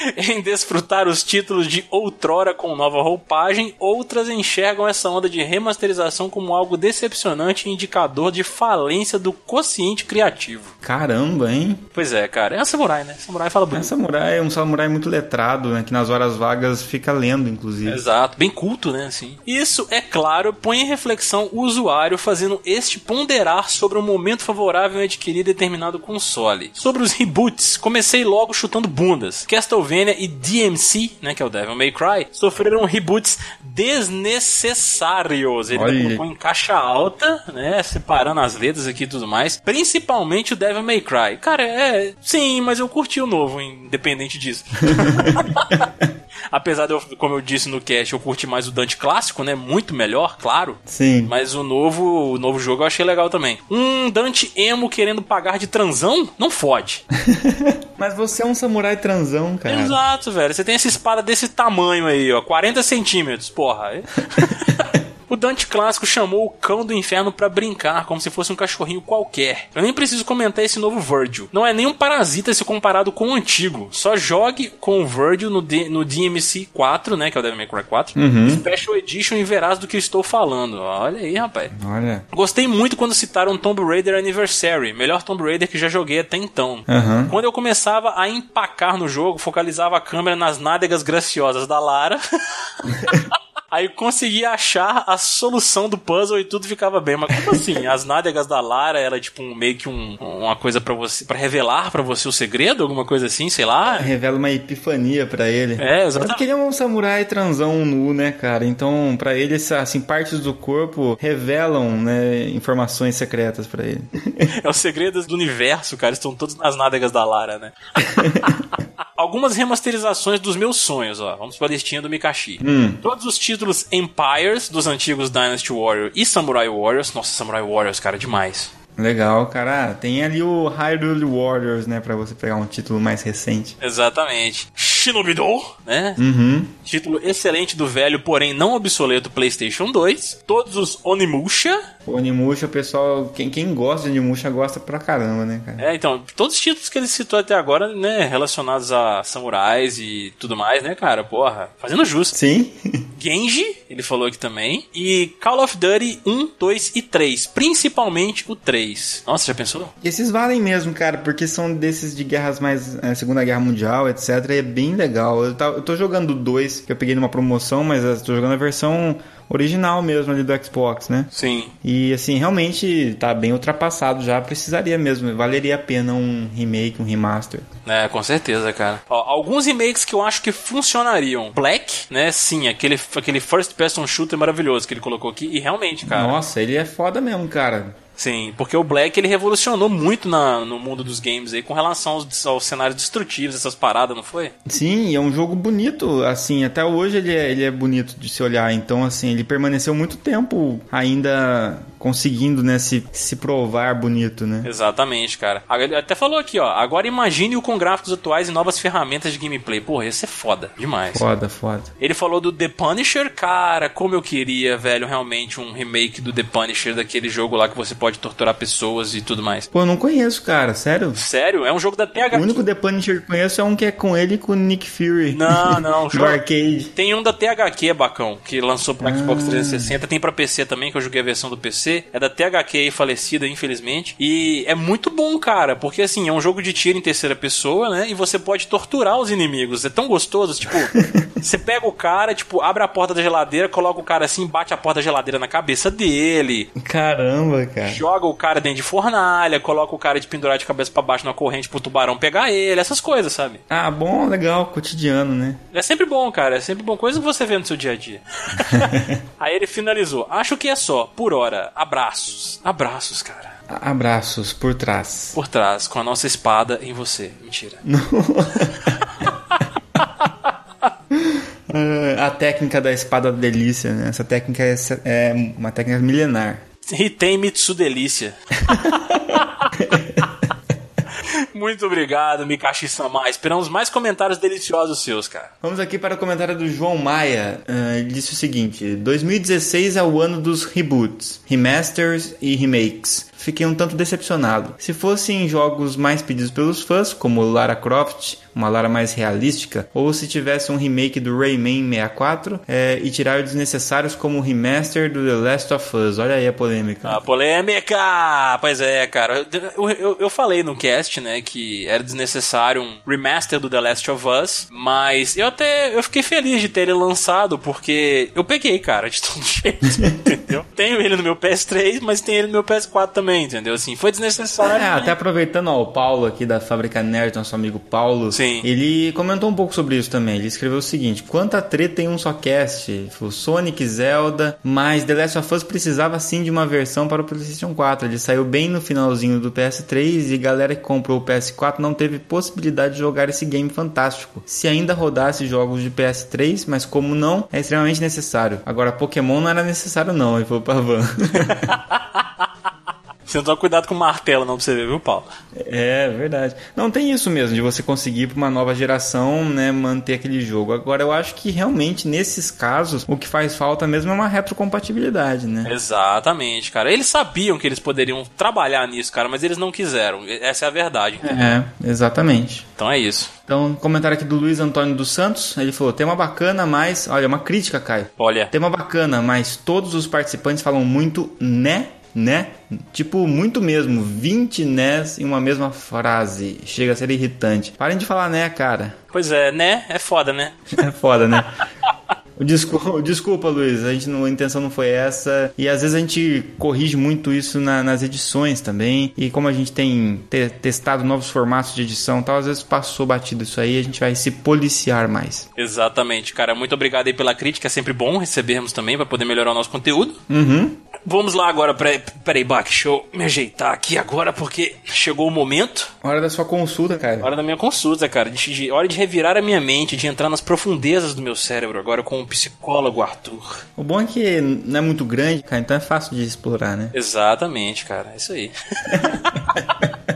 <laughs> em desfrutar os títulos de outrora com nova roupagem, outras enxergam essa onda de remasterização como algo decepcionante e indicador de falência do consciente criativo. Caramba, hein? Pois é, cara. É um samurai, né? Samurai fala bonito. É samurai, é um samurai muito letrado, né? Que nas horas vagas fica lendo, inclusive. Exato. Bem culto, né? Assim. Isso, é claro, põe em reflexão o usuário fazendo este ponderar sobre o momento favorável em adquirir determinado console. Sobre os reboots, comecei logo chutando bundas. Castlevania e DMC, né? Que é o Devil May Cry, sofreram reboots desnecessários. Ele Olha. colocou em caixa alta, né? Separando as letras aqui e tudo mais. Principalmente o Devil May Cry. Cara, é. Sim, mas eu curti o novo, independente disso. <laughs> Apesar de eu, como eu disse no cast, eu curti mais o Dante clássico, né? Muito melhor, claro. Sim. Mas o novo, o novo jogo eu achei legal também. Um Dante emo querendo pagar de transão? Não fode. <laughs> mas você é um samurai transão, cara. Exato, velho. Você tem essa espada desse tamanho aí, ó. 40 centímetros, porra. <laughs> O Dante clássico chamou o cão do inferno para brincar, como se fosse um cachorrinho qualquer. Eu nem preciso comentar esse novo Virgil. Não é nem um parasita se comparado com o antigo. Só jogue com o Virgil no, D no DMC 4, né? Que é o Devil May Cry 4. Uhum. Special Edition e verás do que estou falando. Olha aí, rapaz. Olha. Gostei muito quando citaram Tomb Raider Anniversary. Melhor Tomb Raider que já joguei até então. Uhum. Quando eu começava a empacar no jogo, focalizava a câmera nas nádegas graciosas da Lara. <laughs> Aí conseguia achar a solução do puzzle e tudo ficava bem. Mas como assim? As nádegas da Lara era tipo um, meio que um, uma coisa para você, para revelar para você o segredo, alguma coisa assim, sei lá. Revela uma epifania para ele. É, exatamente. Porque ele é um samurai transão nu, né, cara? Então, para ele, assim, partes do corpo revelam, né, informações secretas para ele. <laughs> É os segredos do universo, cara, estão todos nas nádegas da Lara, né? <laughs> algumas remasterizações dos meus sonhos, ó. Vamos pra listinha do Mikashi. Hum. Todos os títulos Empires dos antigos Dynasty Warrior e Samurai Warriors. Nossa, Samurai Warriors, cara, demais. Legal, cara. Ah, tem ali o Hyrule Warriors, né? Pra você pegar um título mais recente. Exatamente. Shinobi-Do, né? Uhum. Título excelente do velho, porém não obsoleto PlayStation 2. Todos os Onimusha. O Onimusha, o pessoal, quem, quem gosta de Onimusha gosta pra caramba, né, cara? É, então, todos os títulos que ele citou até agora, né, relacionados a samurais e tudo mais, né, cara? Porra, fazendo justo. Sim. <laughs> Genji, ele falou aqui também. E Call of Duty 1, 2 e 3. Principalmente o 3. Nossa, já pensou? Esses valem mesmo, cara, porque são desses de guerras mais. é, Segunda Guerra Mundial, etc. E é bem legal. Eu, tá- eu tô jogando 2, que eu peguei numa promoção, mas eu tô jogando a versão original mesmo ali do Xbox, né? Sim. E assim, realmente tá bem ultrapassado já. Precisaria mesmo. Valeria a pena um remake, um remaster. É, com certeza, cara. Ó, alguns remakes que eu acho que funcionariam. Black, né? Sim, aquele, aquele first person shooter maravilhoso que ele colocou aqui. E realmente, cara. Nossa, ele é foda mesmo, cara. Sim, porque o Black ele revolucionou muito na, no mundo dos games aí com relação aos, aos cenários destrutivos, essas paradas, não foi? Sim, é um jogo bonito, assim, até hoje ele é, ele é bonito de se olhar, então assim, ele permaneceu muito tempo ainda conseguindo, né, se, se provar bonito, né? Exatamente, cara. Ah, Ele até falou aqui, ó. Agora imagine-o com gráficos atuais e novas ferramentas de gameplay. Porra, ia ser foda demais. Foda, foda. Ele falou do The Punisher, cara, como eu queria, velho, realmente um remake do The Punisher, daquele jogo lá que você pode torturar pessoas e tudo mais. Pô, eu não conheço, cara, sério? Sério? É um jogo da THQ. O único The Punisher que eu conheço é um que é com ele e com o Nick Fury. Não, não, <laughs> Do jogo- arcade. Tem um da THQ, Bacão, que lançou pro Xbox 360. Tem pra PC também, que eu joguei a versão do PC. É da THQ aí, falecida, infelizmente. E é muito bom, cara, porque assim, é um jogo de tiro em terceira pessoa, né? E você pode torturar os inimigos. É tão gostoso, tipo, <laughs> você pega o cara, tipo, abre a porta da geladeira, coloca o cara assim, bate a porta da geladeira na cabeça dele. Caramba, cara. Joga o cara dentro de fornalha, coloca o cara de pendurar de cabeça pra baixo na corrente pro tubarão pegar ele, essas coisas, sabe? Ah, bom, legal, cotidiano, né? É sempre bom, cara. É sempre bom. Coisa que você vê no seu dia a dia. <laughs> Aí ele finalizou. Acho que é só. Por hora. Abraços. Abraços, cara. Abraços por trás. Por trás, com a nossa espada em você. Mentira. Ah, <laughs> a técnica da espada da delícia, né? Essa técnica é, é uma técnica milenar. Hitei Mitsudelícia. <laughs> Muito obrigado, Mikashi-sama. Esperamos mais comentários deliciosos seus, cara. Vamos aqui para o comentário do João Maia. Ah, ele disse o seguinte: 2016 é o ano dos reboots, remasters e remakes. Fiquei um tanto decepcionado. Se fossem jogos mais pedidos pelos fãs, como Lara Croft, uma Lara mais realística, ou se tivesse um remake do Rayman 64 é, e tirar os desnecessários como o remaster do The Last of Us. Olha aí a polêmica. A polêmica! Pois é, cara. Eu, eu, eu falei no cast, né, que era desnecessário um remaster do The Last of Us, mas eu até eu fiquei feliz de ter ele lançado, porque eu peguei, cara, de todo <laughs> jeito, entendeu? Tenho ele no meu PS3, mas tem ele no meu PS4 também, entendeu? Assim, foi desnecessário. É, até aproveitando, ó, o Paulo aqui da Fábrica Nerd, nosso amigo Paulo, Sim. ele comentou um pouco sobre isso também. Ele escreveu o seguinte: quanta treta em um só cast? Falou, Sonic, Zelda, mas The Last of Us precisava sim de uma versão para o PlayStation 4. Ele saiu bem no finalzinho do PS3 e galera que comprou o PS4 não teve possibilidade de jogar esse game fantástico. Se ainda rodasse jogos de PS3, mas como não, é extremamente necessário. Agora, Pokémon não era necessário, não, ele falou pra Van. <laughs> Você não toma cuidado com o martelo, não, pra você ver, viu, Paulo? É verdade. Não tem isso mesmo de você conseguir para uma nova geração, né, manter aquele jogo. Agora eu acho que realmente nesses casos o que faz falta mesmo é uma retrocompatibilidade, né? Exatamente, cara. Eles sabiam que eles poderiam trabalhar nisso, cara, mas eles não quiseram. Essa é a verdade. É, exatamente. Então é isso. Então, comentário aqui do Luiz Antônio dos Santos, ele falou: tema bacana, mas. Olha, uma crítica, Caio. Olha, Tema bacana, mas todos os participantes falam muito né, né? Tipo, muito mesmo. 20 nés em uma mesma frase. Chega a ser irritante. Parem de falar né, cara. pois é, né? É foda, né? <laughs> É foda, né? <laughs> <laughs> Desculpa, desculpa, Luiz, a, gente não, a intenção não foi essa. E às vezes a gente corrige muito isso na- nas edições também. E como a gente tem te- testado novos formatos de edição e tal, às vezes passou batido isso aí, a gente vai se policiar mais. Exatamente, cara. Muito obrigado aí pela crítica. É sempre bom recebermos também pra poder melhorar o nosso conteúdo. Uhum. Vamos lá agora. Peraí, peraí Bach, deixa eu me ajeitar aqui agora porque chegou o momento. Hora da sua consulta, cara. Hora da minha consulta, cara. De, de- hora de revirar a minha mente, de entrar nas profundezas do meu cérebro agora com o psicólogo Arthur. O bom é que não é muito grande, cara, então é fácil de explorar, né? Exatamente, cara. É isso aí. <laughs>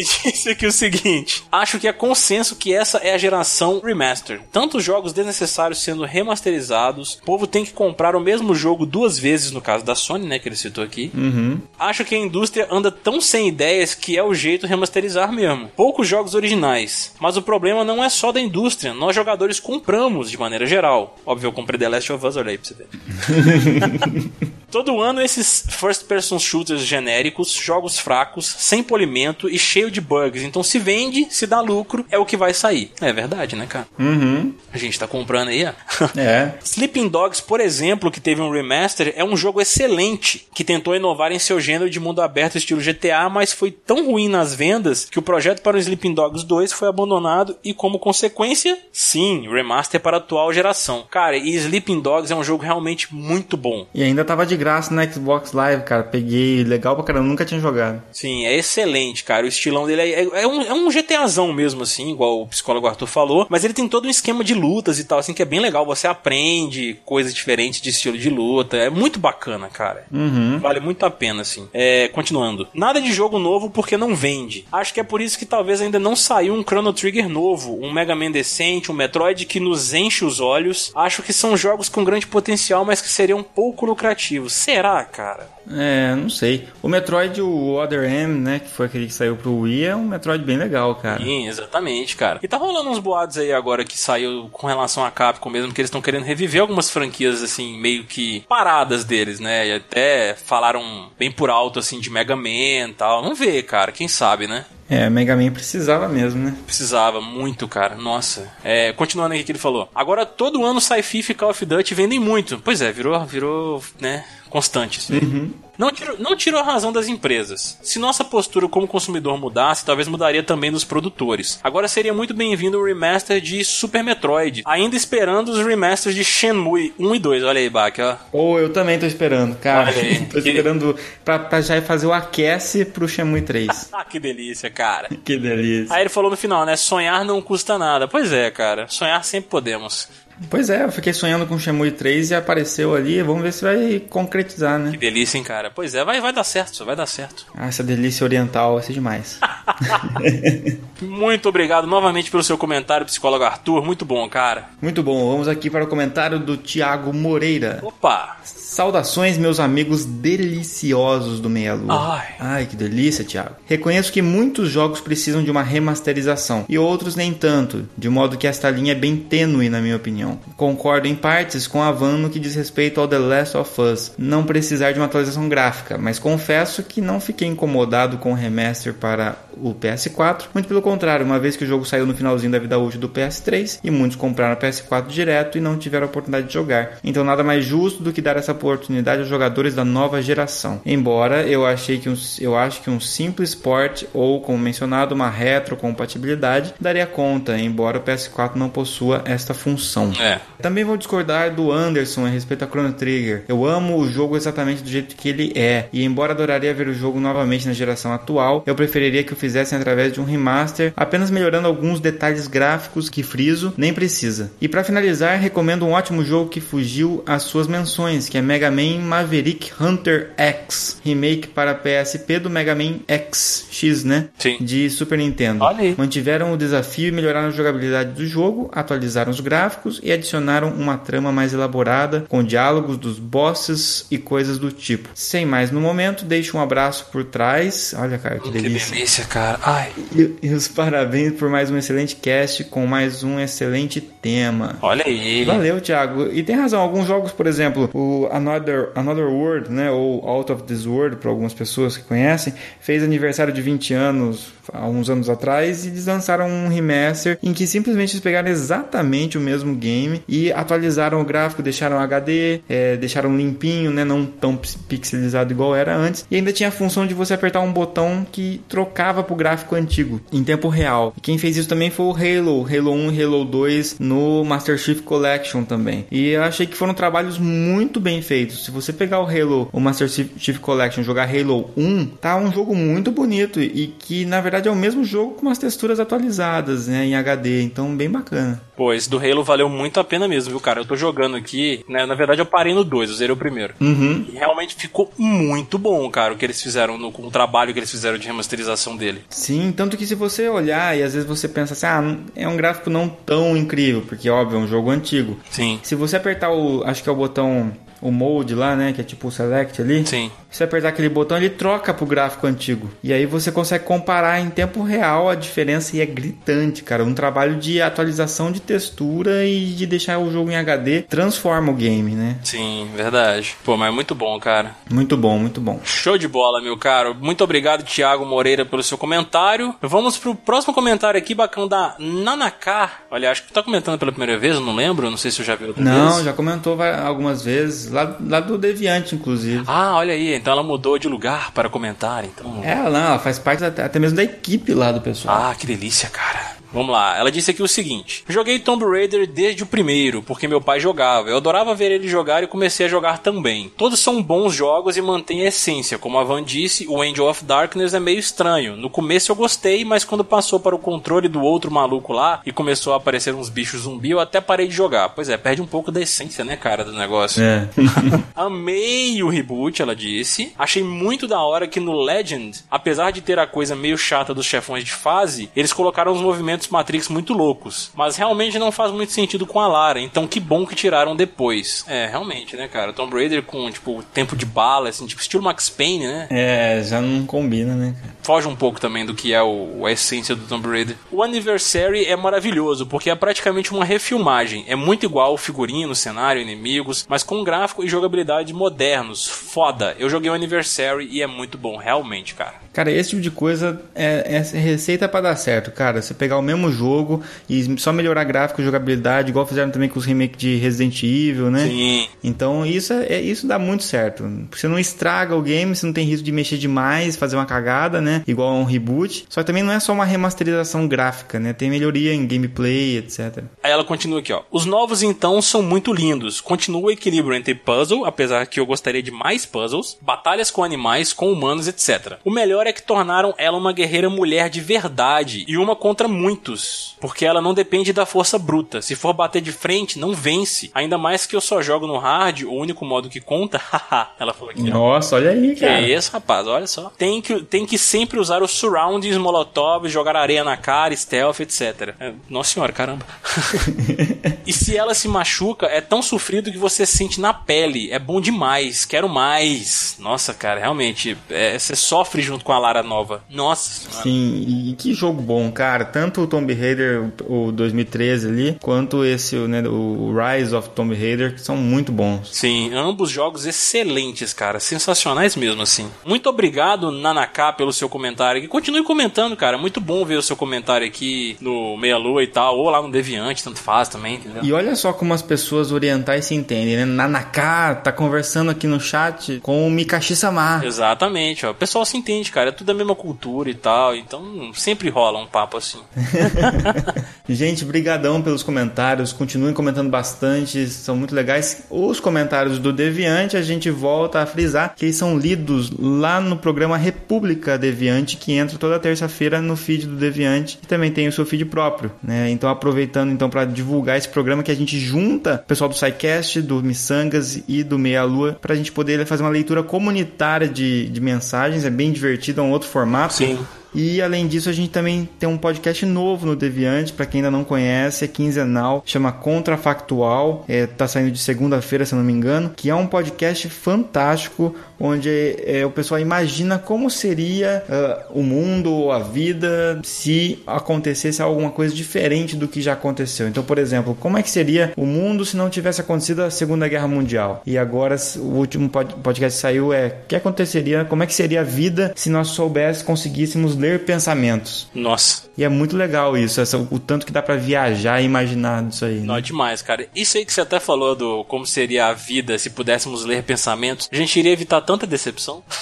Ele <laughs> disse aqui o seguinte: Acho que é consenso que essa é a geração remaster. Tantos jogos desnecessários sendo remasterizados, o povo tem que comprar o mesmo jogo duas vezes, no caso da Sony, né, que ele citou aqui. Uhum. Acho que a indústria anda tão sem ideias que é o jeito remasterizar mesmo. Poucos jogos originais. Mas o problema não é só da indústria. Nós jogadores compramos de maneira geral. Óbvio, eu comprei The Last of Us, olha aí pra você ver. <laughs> Todo ano esses first person shooters genéricos, jogos fracos, sem polimento e cheio de bugs. Então se vende, se dá lucro, é o que vai sair. É verdade, né, cara? Uhum. A gente tá comprando aí, ó. <laughs> É. Sleeping Dogs, por exemplo, que teve um remaster, é um jogo excelente que tentou inovar em seu gênero de mundo aberto estilo GTA, mas foi tão ruim nas vendas que o projeto para o Sleeping Dogs 2 foi abandonado e, como consequência, sim, remaster para a atual geração. Cara, e Sleeping Dogs é um jogo realmente muito bom. E ainda tava de graça na Xbox Live, cara. Peguei legal pra caramba, nunca tinha jogado. Sim, é excelente, cara. O estilão dele é, é, é um, é um GTAzão mesmo, assim, igual o psicólogo Arthur falou. Mas ele tem todo um esquema de lutas e tal, assim, que é bem legal. Você aprende coisas diferentes de estilo de luta. É muito bacana, cara. Uhum. Vale muito a pena, assim. É, continuando. Nada de jogo novo porque não vende. Acho que é por isso que talvez ainda não saiu um Chrono Trigger novo, um Mega Man decente, um Metroid que nos enche os olhos. Acho que são jogos com grande potencial, mas que seriam pouco lucrativos. Será, cara? É, não sei. O Metroid, o Other M, né, que foi aquele que saiu pro Wii, é um Metroid bem legal, cara. Sim, exatamente, cara. E tá rolando uns boatos aí agora que saiu com relação a Capcom mesmo, que eles estão querendo reviver algumas franquias, assim, meio que paradas deles, né? E até falaram bem por alto, assim, de Mega Man e tal. Vamos ver, cara, quem sabe, né? É, Mega Man precisava mesmo, né? Precisava muito, cara. Nossa. É, continuando aqui o que ele falou. Agora todo ano sai FIFA e Call of Duty vendem muito. Pois é, virou, virou, né, constante. isso aí. Não tirou, não tirou a razão das empresas. Se nossa postura como consumidor mudasse, talvez mudaria também dos produtores. Agora seria muito bem-vindo o remaster de Super Metroid, ainda esperando os remasters de Shenmue 1 e 2. Olha aí, Bak, ó. Ou eu também tô esperando, cara. <laughs> Tô esperando pra, pra já fazer o aquece pro Shenmue 3. <laughs> Ah, que delícia, cara. que delícia. Aí ele falou no final, né? Sonhar não custa nada. Pois é, cara. Sonhar sempre podemos. Pois é, eu fiquei sonhando com o Shenmue 3 e apareceu ali. Vamos ver se vai concretizar, né? Que delícia, hein, cara. Pois é, vai, vai dar certo, vai dar certo. Ah, essa delícia oriental vai ser demais. <laughs> <laughs> Muito obrigado novamente pelo seu comentário, psicólogo Arthur. Muito bom, cara. Muito bom, vamos aqui para o comentário do Thiago Moreira. Opa! Saudações, meus amigos deliciosos do Meia Lua. Ai. que delícia, Thiago. Reconheço que muitos jogos precisam de uma remasterização e outros nem tanto, de modo que esta linha é bem tênue, na minha opinião. Concordo em partes com a Van no que diz respeito ao The Last of Us não precisar de uma atualização gráfica, mas confesso que não fiquei incomodado com o remaster para o PS4, muito pelo contrário, uma vez que o jogo saiu no finalzinho da vida útil do PS3 e muitos compraram o PS4 direto e não tiveram a oportunidade de jogar. Então nada mais justo do que dar essa oportunidade aos jogadores da nova geração. Embora eu achei que um, eu acho que um simples port ou, como mencionado, uma retrocompatibilidade daria conta, embora o PS4 não possua esta função. É. Também vou discordar do Anderson a respeito a Chrono Trigger. Eu amo o jogo exatamente do jeito que ele é, e embora adoraria ver o jogo novamente na geração atual, eu preferiria que o fizessem através de um remaster, apenas melhorando alguns detalhes gráficos que friso, nem precisa. E para finalizar, recomendo um ótimo jogo que fugiu às suas menções, que é Mega Man Maverick Hunter X, remake para PSP do Mega Man X, X, né? Sim. De Super Nintendo. Olha aí. Mantiveram o desafio e melhoraram a jogabilidade do jogo, atualizaram os gráficos e adicionaram uma trama mais elaborada, com diálogos dos bosses e coisas do tipo. Sem mais no momento, deixo um abraço por trás. Olha, cara, que Que delícia. delícia, cara. Ai. E, e os parabéns por mais um excelente cast com mais um excelente tema. Olha aí. Valeu, Thiago. E tem razão, alguns jogos, por exemplo, o Another, Another World, né, ou Out of This World, para algumas pessoas que conhecem, fez aniversário de 20 anos há uns anos atrás e eles lançaram um remaster em que simplesmente eles pegaram exatamente o mesmo game e atualizaram o gráfico, deixaram HD, é, deixaram limpinho, né, não tão pixelizado igual era antes, e ainda tinha a função de você apertar um botão que trocava pro gráfico antigo em tempo real. E quem fez isso também foi o Halo, Halo 1 e Halo 2 no Master Chief Collection também. E eu achei que foram trabalhos muito bem feitos. Se você pegar o Halo, o Master Chief Collection, jogar Halo 1, tá um jogo muito bonito e que na verdade é o mesmo jogo com as texturas atualizadas, né, em HD. Então bem bacana. Pô, esse do Halo valeu muito a pena mesmo, viu, cara? Eu tô jogando aqui, né? Na verdade eu parei no 2, eu zerei o primeiro. Uhum. E realmente ficou muito bom, cara, o que eles fizeram, no, com o trabalho que eles fizeram de remasterização dele. Sim, tanto que se você olhar e às vezes você pensa assim, ah, é um gráfico não tão incrível, porque óbvio, é um jogo antigo. Sim. Se você apertar o, acho que é o botão o mode lá, né, que é tipo o select ali. Sim. Você apertar aquele botão, ele troca pro gráfico antigo. E aí você consegue comparar em tempo real a diferença e é gritante, cara. Um trabalho de atualização de textura e de deixar o jogo em HD transforma o game, né? Sim, verdade. Pô, mas muito bom, cara. Muito bom, muito bom. Show de bola, meu caro. Muito obrigado, Thiago Moreira, pelo seu comentário. Vamos pro próximo comentário aqui, bacana da Nanaká. Olha, acho que tu tá comentando pela primeira vez, eu não lembro, não sei se eu já vi outra Não, vez. já comentou algumas vezes, lá, lá do Deviante, inclusive. Ah, olha aí, então ela mudou de lugar para comentar, então. É, não, ela faz parte até até mesmo da equipe lá do pessoal. Ah, que delícia, cara. Vamos lá, ela disse aqui o seguinte: Joguei Tomb Raider desde o primeiro, porque meu pai jogava. Eu adorava ver ele jogar e comecei a jogar também. Todos são bons jogos e mantêm a essência. Como a Van disse, o Angel of Darkness é meio estranho. No começo eu gostei, mas quando passou para o controle do outro maluco lá e começou a aparecer uns bichos zumbi, eu até parei de jogar. Pois é, perde um pouco da essência, né, cara, do negócio. É. <laughs> Amei o reboot, ela disse. Achei muito da hora que no Legend, apesar de ter a coisa meio chata dos chefões de fase, eles colocaram uns movimentos Matrix muito loucos. Mas realmente não faz muito sentido com a Lara, então que bom que tiraram depois. É, realmente, né, cara? Tomb Raider com, tipo, tempo de bala, assim, tipo, estilo Max Payne, né? É, já não combina, né, cara? Foge um pouco também do que é o, a essência do Tomb Raider. O Anniversary é maravilhoso, porque é praticamente uma refilmagem. É muito igual o figurino, cenário, inimigos, mas com gráfico e jogabilidade modernos. Foda. Eu joguei o Anniversary e é muito bom, realmente, cara. Cara, esse tipo de coisa é, é receita pra dar certo, cara. Você pegar o mesmo jogo e só melhorar gráfico e jogabilidade, igual fizeram também com os remakes de Resident Evil, né? Sim. Então isso é, é- isso dá muito certo. Você não estraga o game, você não tem risco de mexer demais, fazer uma cagada, né? Igual a um reboot. Só que também não é só uma remasterização gráfica, né? Tem melhoria em gameplay, etc. Aí ela continua aqui, ó. Os novos então são muito lindos. Continua o equilíbrio entre puzzle, apesar que eu gostaria de mais puzzles, batalhas com animais, com humanos, etc. O melhor é que tornaram ela uma guerreira mulher de verdade e uma contra muitos, porque ela não depende da força bruta. Se for bater de frente, não vence. Ainda mais que eu só jogo no hard, o único modo que conta. <laughs> haha. ela falou aqui, ó. Nossa, olha aí, Que cara. é isso, rapaz? Olha só. Tem que, tem que sempre usar os surroundings, molotov, jogar areia na cara, stealth, etc. É, nossa senhora, caramba. <laughs> e se ela se machuca, é tão sofrido que você sente na pele. É bom demais. Quero mais. Nossa, cara, realmente. é, você sofre junto com a Lara nova. Nossa senhora. Sim, e que jogo bom, cara. Tanto o Tomb Raider, o 2013 ali, quanto esse, né, o Rise of Tomb Raider, que são muito bons. Sim, ambos jogos excelentes, cara. Sensacionais mesmo, assim. Muito obrigado, Nanaká, pelo seu comentário. E continue comentando, cara. Muito bom ver o seu comentário aqui no Meia Lua e tal. Ou lá no Deviante, tanto faz também, entendeu? E olha só como as pessoas orientais se entendem, né? Nanaká tá conversando aqui no chat com o Mikashi Sama. Exatamente, ó. O pessoal se entende, cara. É tudo da mesma cultura e tal. Então sempre rola um papo assim. <laughs> Gente, brigadão pelos comentários. Continuem comentando bastante, são muito legais. Os comentários do Deviante, a gente volta a frisar que eles são lidos lá no programa República Deviante, que entra toda terça-feira no feed do Deviante, e também tem o seu feed próprio, né? Então aproveitando então para divulgar esse programa que a gente junta o pessoal do SciCast, do Missangas e do Meia Lua pra gente poder fazer uma leitura comunitária de, de mensagens, é bem divertido, é um outro formato. Sim. E além disso, a gente também tem um podcast novo no Deviante, para quem ainda não conhece, é quinzenal, chama Contrafactual, é, tá saindo de segunda-feira, se eu não me engano, que é um podcast fantástico onde é, o pessoal imagina como seria uh, o mundo ou a vida se acontecesse alguma coisa diferente do que já aconteceu. Então, por exemplo, como é que seria o mundo se não tivesse acontecido a Segunda Guerra Mundial? E agora o último podcast que saiu é o que aconteceria, como é que seria a vida se nós soubéssemos, conseguíssemos ler pensamentos? Nossa. E é muito legal isso, essa, o tanto que dá para viajar e imaginar disso aí. Né? Não, é demais, cara. Isso aí que você até falou do como seria a vida se pudéssemos ler pensamentos, a gente iria evitar tanta decepção. <laughs>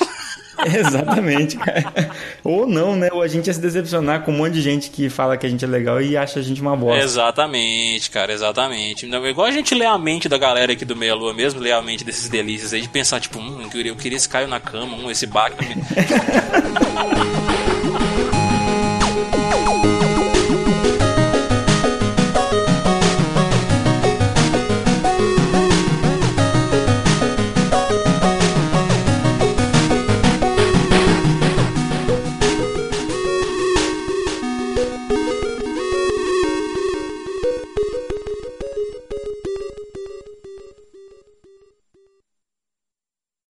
Exatamente, cara. Ou não, né? Ou a gente ia se decepcionar com um monte de gente que fala que a gente é legal e acha a gente uma bosta. Exatamente, cara, exatamente. Igual a gente lê a mente da galera aqui do Meia Lua mesmo, lê a mente desses delícias aí, de pensar, tipo, hum, eu queria, eu queria esse Caio na cama, hum, esse Bach. <laughs>